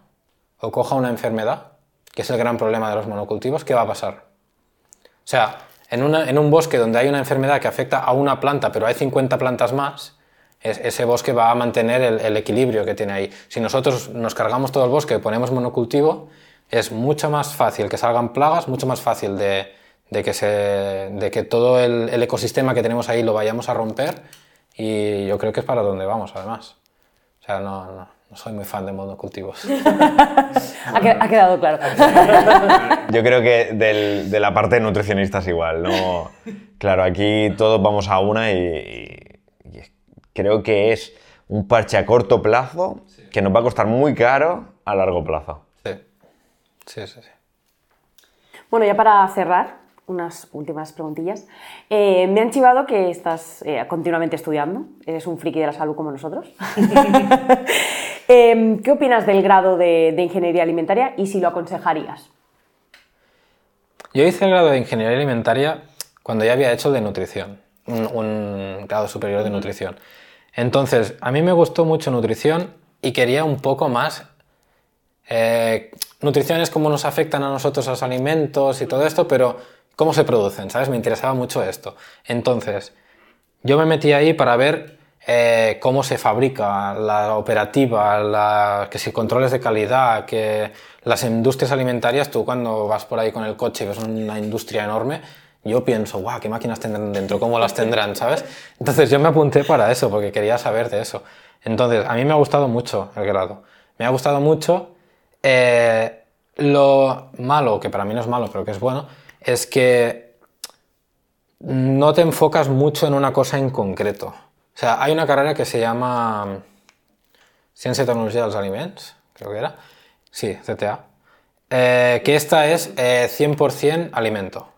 [SPEAKER 1] o coja una enfermedad, que es el gran problema de los monocultivos, ¿qué va a pasar? O sea, en, un bosque donde hay una enfermedad que afecta a una planta, pero hay 50 plantas más, ese bosque va a mantener el, equilibrio que tiene ahí. Si nosotros nos cargamos todo el bosque y ponemos monocultivo, es mucho más fácil que salgan plagas, mucho más fácil de, que, se, de que, todo el, el, ecosistema que tenemos ahí lo vayamos a romper y yo creo que es para donde vamos, además. O sea, no, no, no soy muy fan de monocultivos.
[SPEAKER 3] ha, quedado claro.
[SPEAKER 2] Yo creo que de la parte de nutricionistas igual, ¿no? Claro, aquí todos vamos a una y, creo que es un parche a corto plazo que nos va a costar muy caro a largo plazo.
[SPEAKER 1] Sí, sí, sí. sí.
[SPEAKER 3] Bueno, ya para cerrar, unas últimas preguntillas. Eh, me han chivado que estás eh, continuamente estudiando, eres un friki de la salud como nosotros. Em, ¿Qué opinas del grado de, Ingeniería Alimentaria y si lo aconsejarías?
[SPEAKER 1] Yo hice el grado de Ingeniería Alimentaria cuando ya había hecho el de nutrición, un, grado superior de nutrición. Entonces, a mí me gustó mucho nutrición y quería un poco más... Eh, nutrición es cómo nos afectan a nosotros los alimentos y todo esto, pero cómo se producen, ¿sabes? Me interesaba mucho esto. Entonces, yo me metí ahí para ver eh, cómo se fabrica la operativa, que si controles de calidad, que las industrias alimentarias, tú cuando vas por ahí con el coche y ves una industria enorme, yo pienso, guau, ¿qué máquinas tendrán dentro? ¿Cómo las tendrán? ¿Sabes? Entonces yo me apunté para eso, porque quería saber de eso. Entonces, a mí me ha gustado mucho el grado. Me ha gustado mucho eh, lo malo, que para mí no es malo, pero que es bueno, es que no te enfocas mucho en una cosa en concreto. O sea, hay una carrera que se llama Ciencia y Tecnología de los Alimentos, creo que era. Sí, CTA. Eh, que esta es 100% eh, alimento.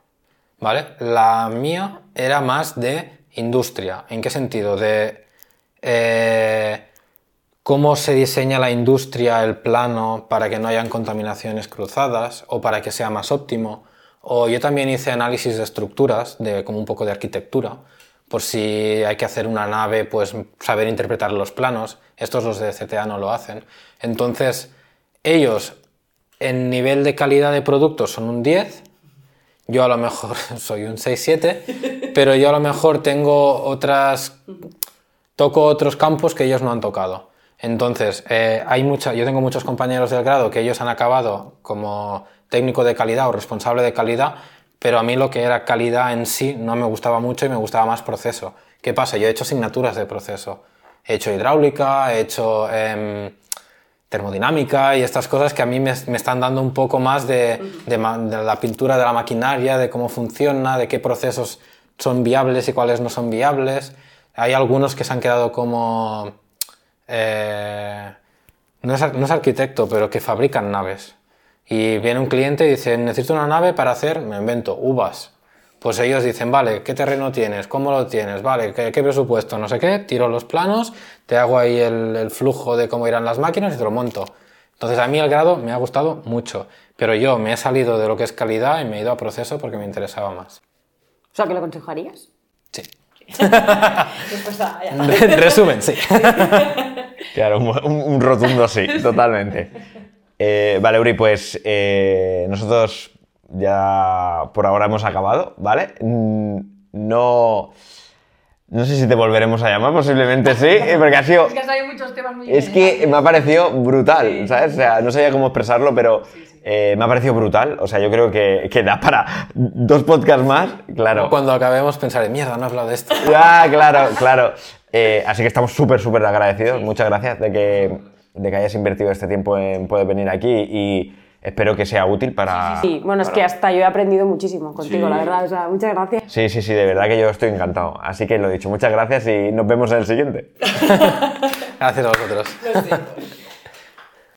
[SPEAKER 1] ¿Vale? La mía era más de industria. ¿En qué sentido? De eh, cómo se diseña la industria, el plano, para que no hayan contaminaciones cruzadas o para que sea más óptimo o yo también hice análisis de estructuras, de, como un poco de arquitectura, por si hay que hacer una nave, pues saber interpretar los planos. Estos los de CTA no lo hacen. Entonces, ellos en nivel de calidad de productos son un 10, yo a lo mejor soy un 6-7, pero yo a lo mejor tengo otras, toco otros campos que ellos no han tocado. Entonces, eh, hay mucha, yo tengo muchos compañeros del grado que ellos han acabado como técnico de calidad o responsable de calidad, pero a mí lo que era calidad en sí no me gustaba mucho y me gustaba más proceso. ¿Qué pasa? Yo he hecho asignaturas de proceso. He hecho hidráulica, he hecho em, termodinámica y estas cosas que a mí me, están dando un poco más de, de la pintura de la maquinaria, de cómo funciona, de qué procesos son viables y cuáles no son viables. Hay algunos que se han quedado como... eh, no, es, no es arquitecto, pero que fabrican naves. Y viene un cliente y dice, necesito una nave para hacer, me invento, uvas. Pues ellos dicen, vale, ¿qué terreno tienes? ¿Cómo lo tienes? Vale, ¿qué, qué presupuesto? No sé qué, tiro los planos, te hago ahí el, el flujo de cómo irán las máquinas y te lo monto. Entonces a mí el grado me ha gustado mucho, pero yo me he salido de lo que es calidad y me he ido a proceso porque me interesaba más.
[SPEAKER 3] O sea, ¿que lo aconsejarías?
[SPEAKER 1] Sí. Resumen, sí.
[SPEAKER 2] Claro, un, un- un rotundo sí, totalmente. Eh, vale, Uri, pues eh, nosotros ya por ahora hemos acabado, ¿vale? Mm, No, no sé si te volveremos a llamar, posiblemente sí, eh, porque ha sido...
[SPEAKER 5] Es que has traído muchos temas muy
[SPEAKER 2] Es que me ha parecido brutal, ¿sabes? O sea, no sabía cómo expresarlo, pero eh, me ha parecido brutal. O sea, yo creo que, que da para dos podcasts más, claro.
[SPEAKER 1] Cuando acabemos pensaré, mierda, no he hablado de esto.
[SPEAKER 2] Ah, claro, claro. Eh, así que estamos súper, súper agradecidos. Muchas gracias de que, de que hayas invertido este tiempo en poder venir aquí y espero que sea útil para...
[SPEAKER 3] Sí, bueno, es que hasta yo he aprendido muchísimo contigo,
[SPEAKER 4] Sí.
[SPEAKER 3] la verdad. O sea, muchas gracias.
[SPEAKER 2] Sí, sí, sí, de verdad que yo estoy encantado. Así que lo dicho, muchas gracias y nos vemos en el siguiente.
[SPEAKER 1] Gracias a vosotros.
[SPEAKER 5] Lo siento.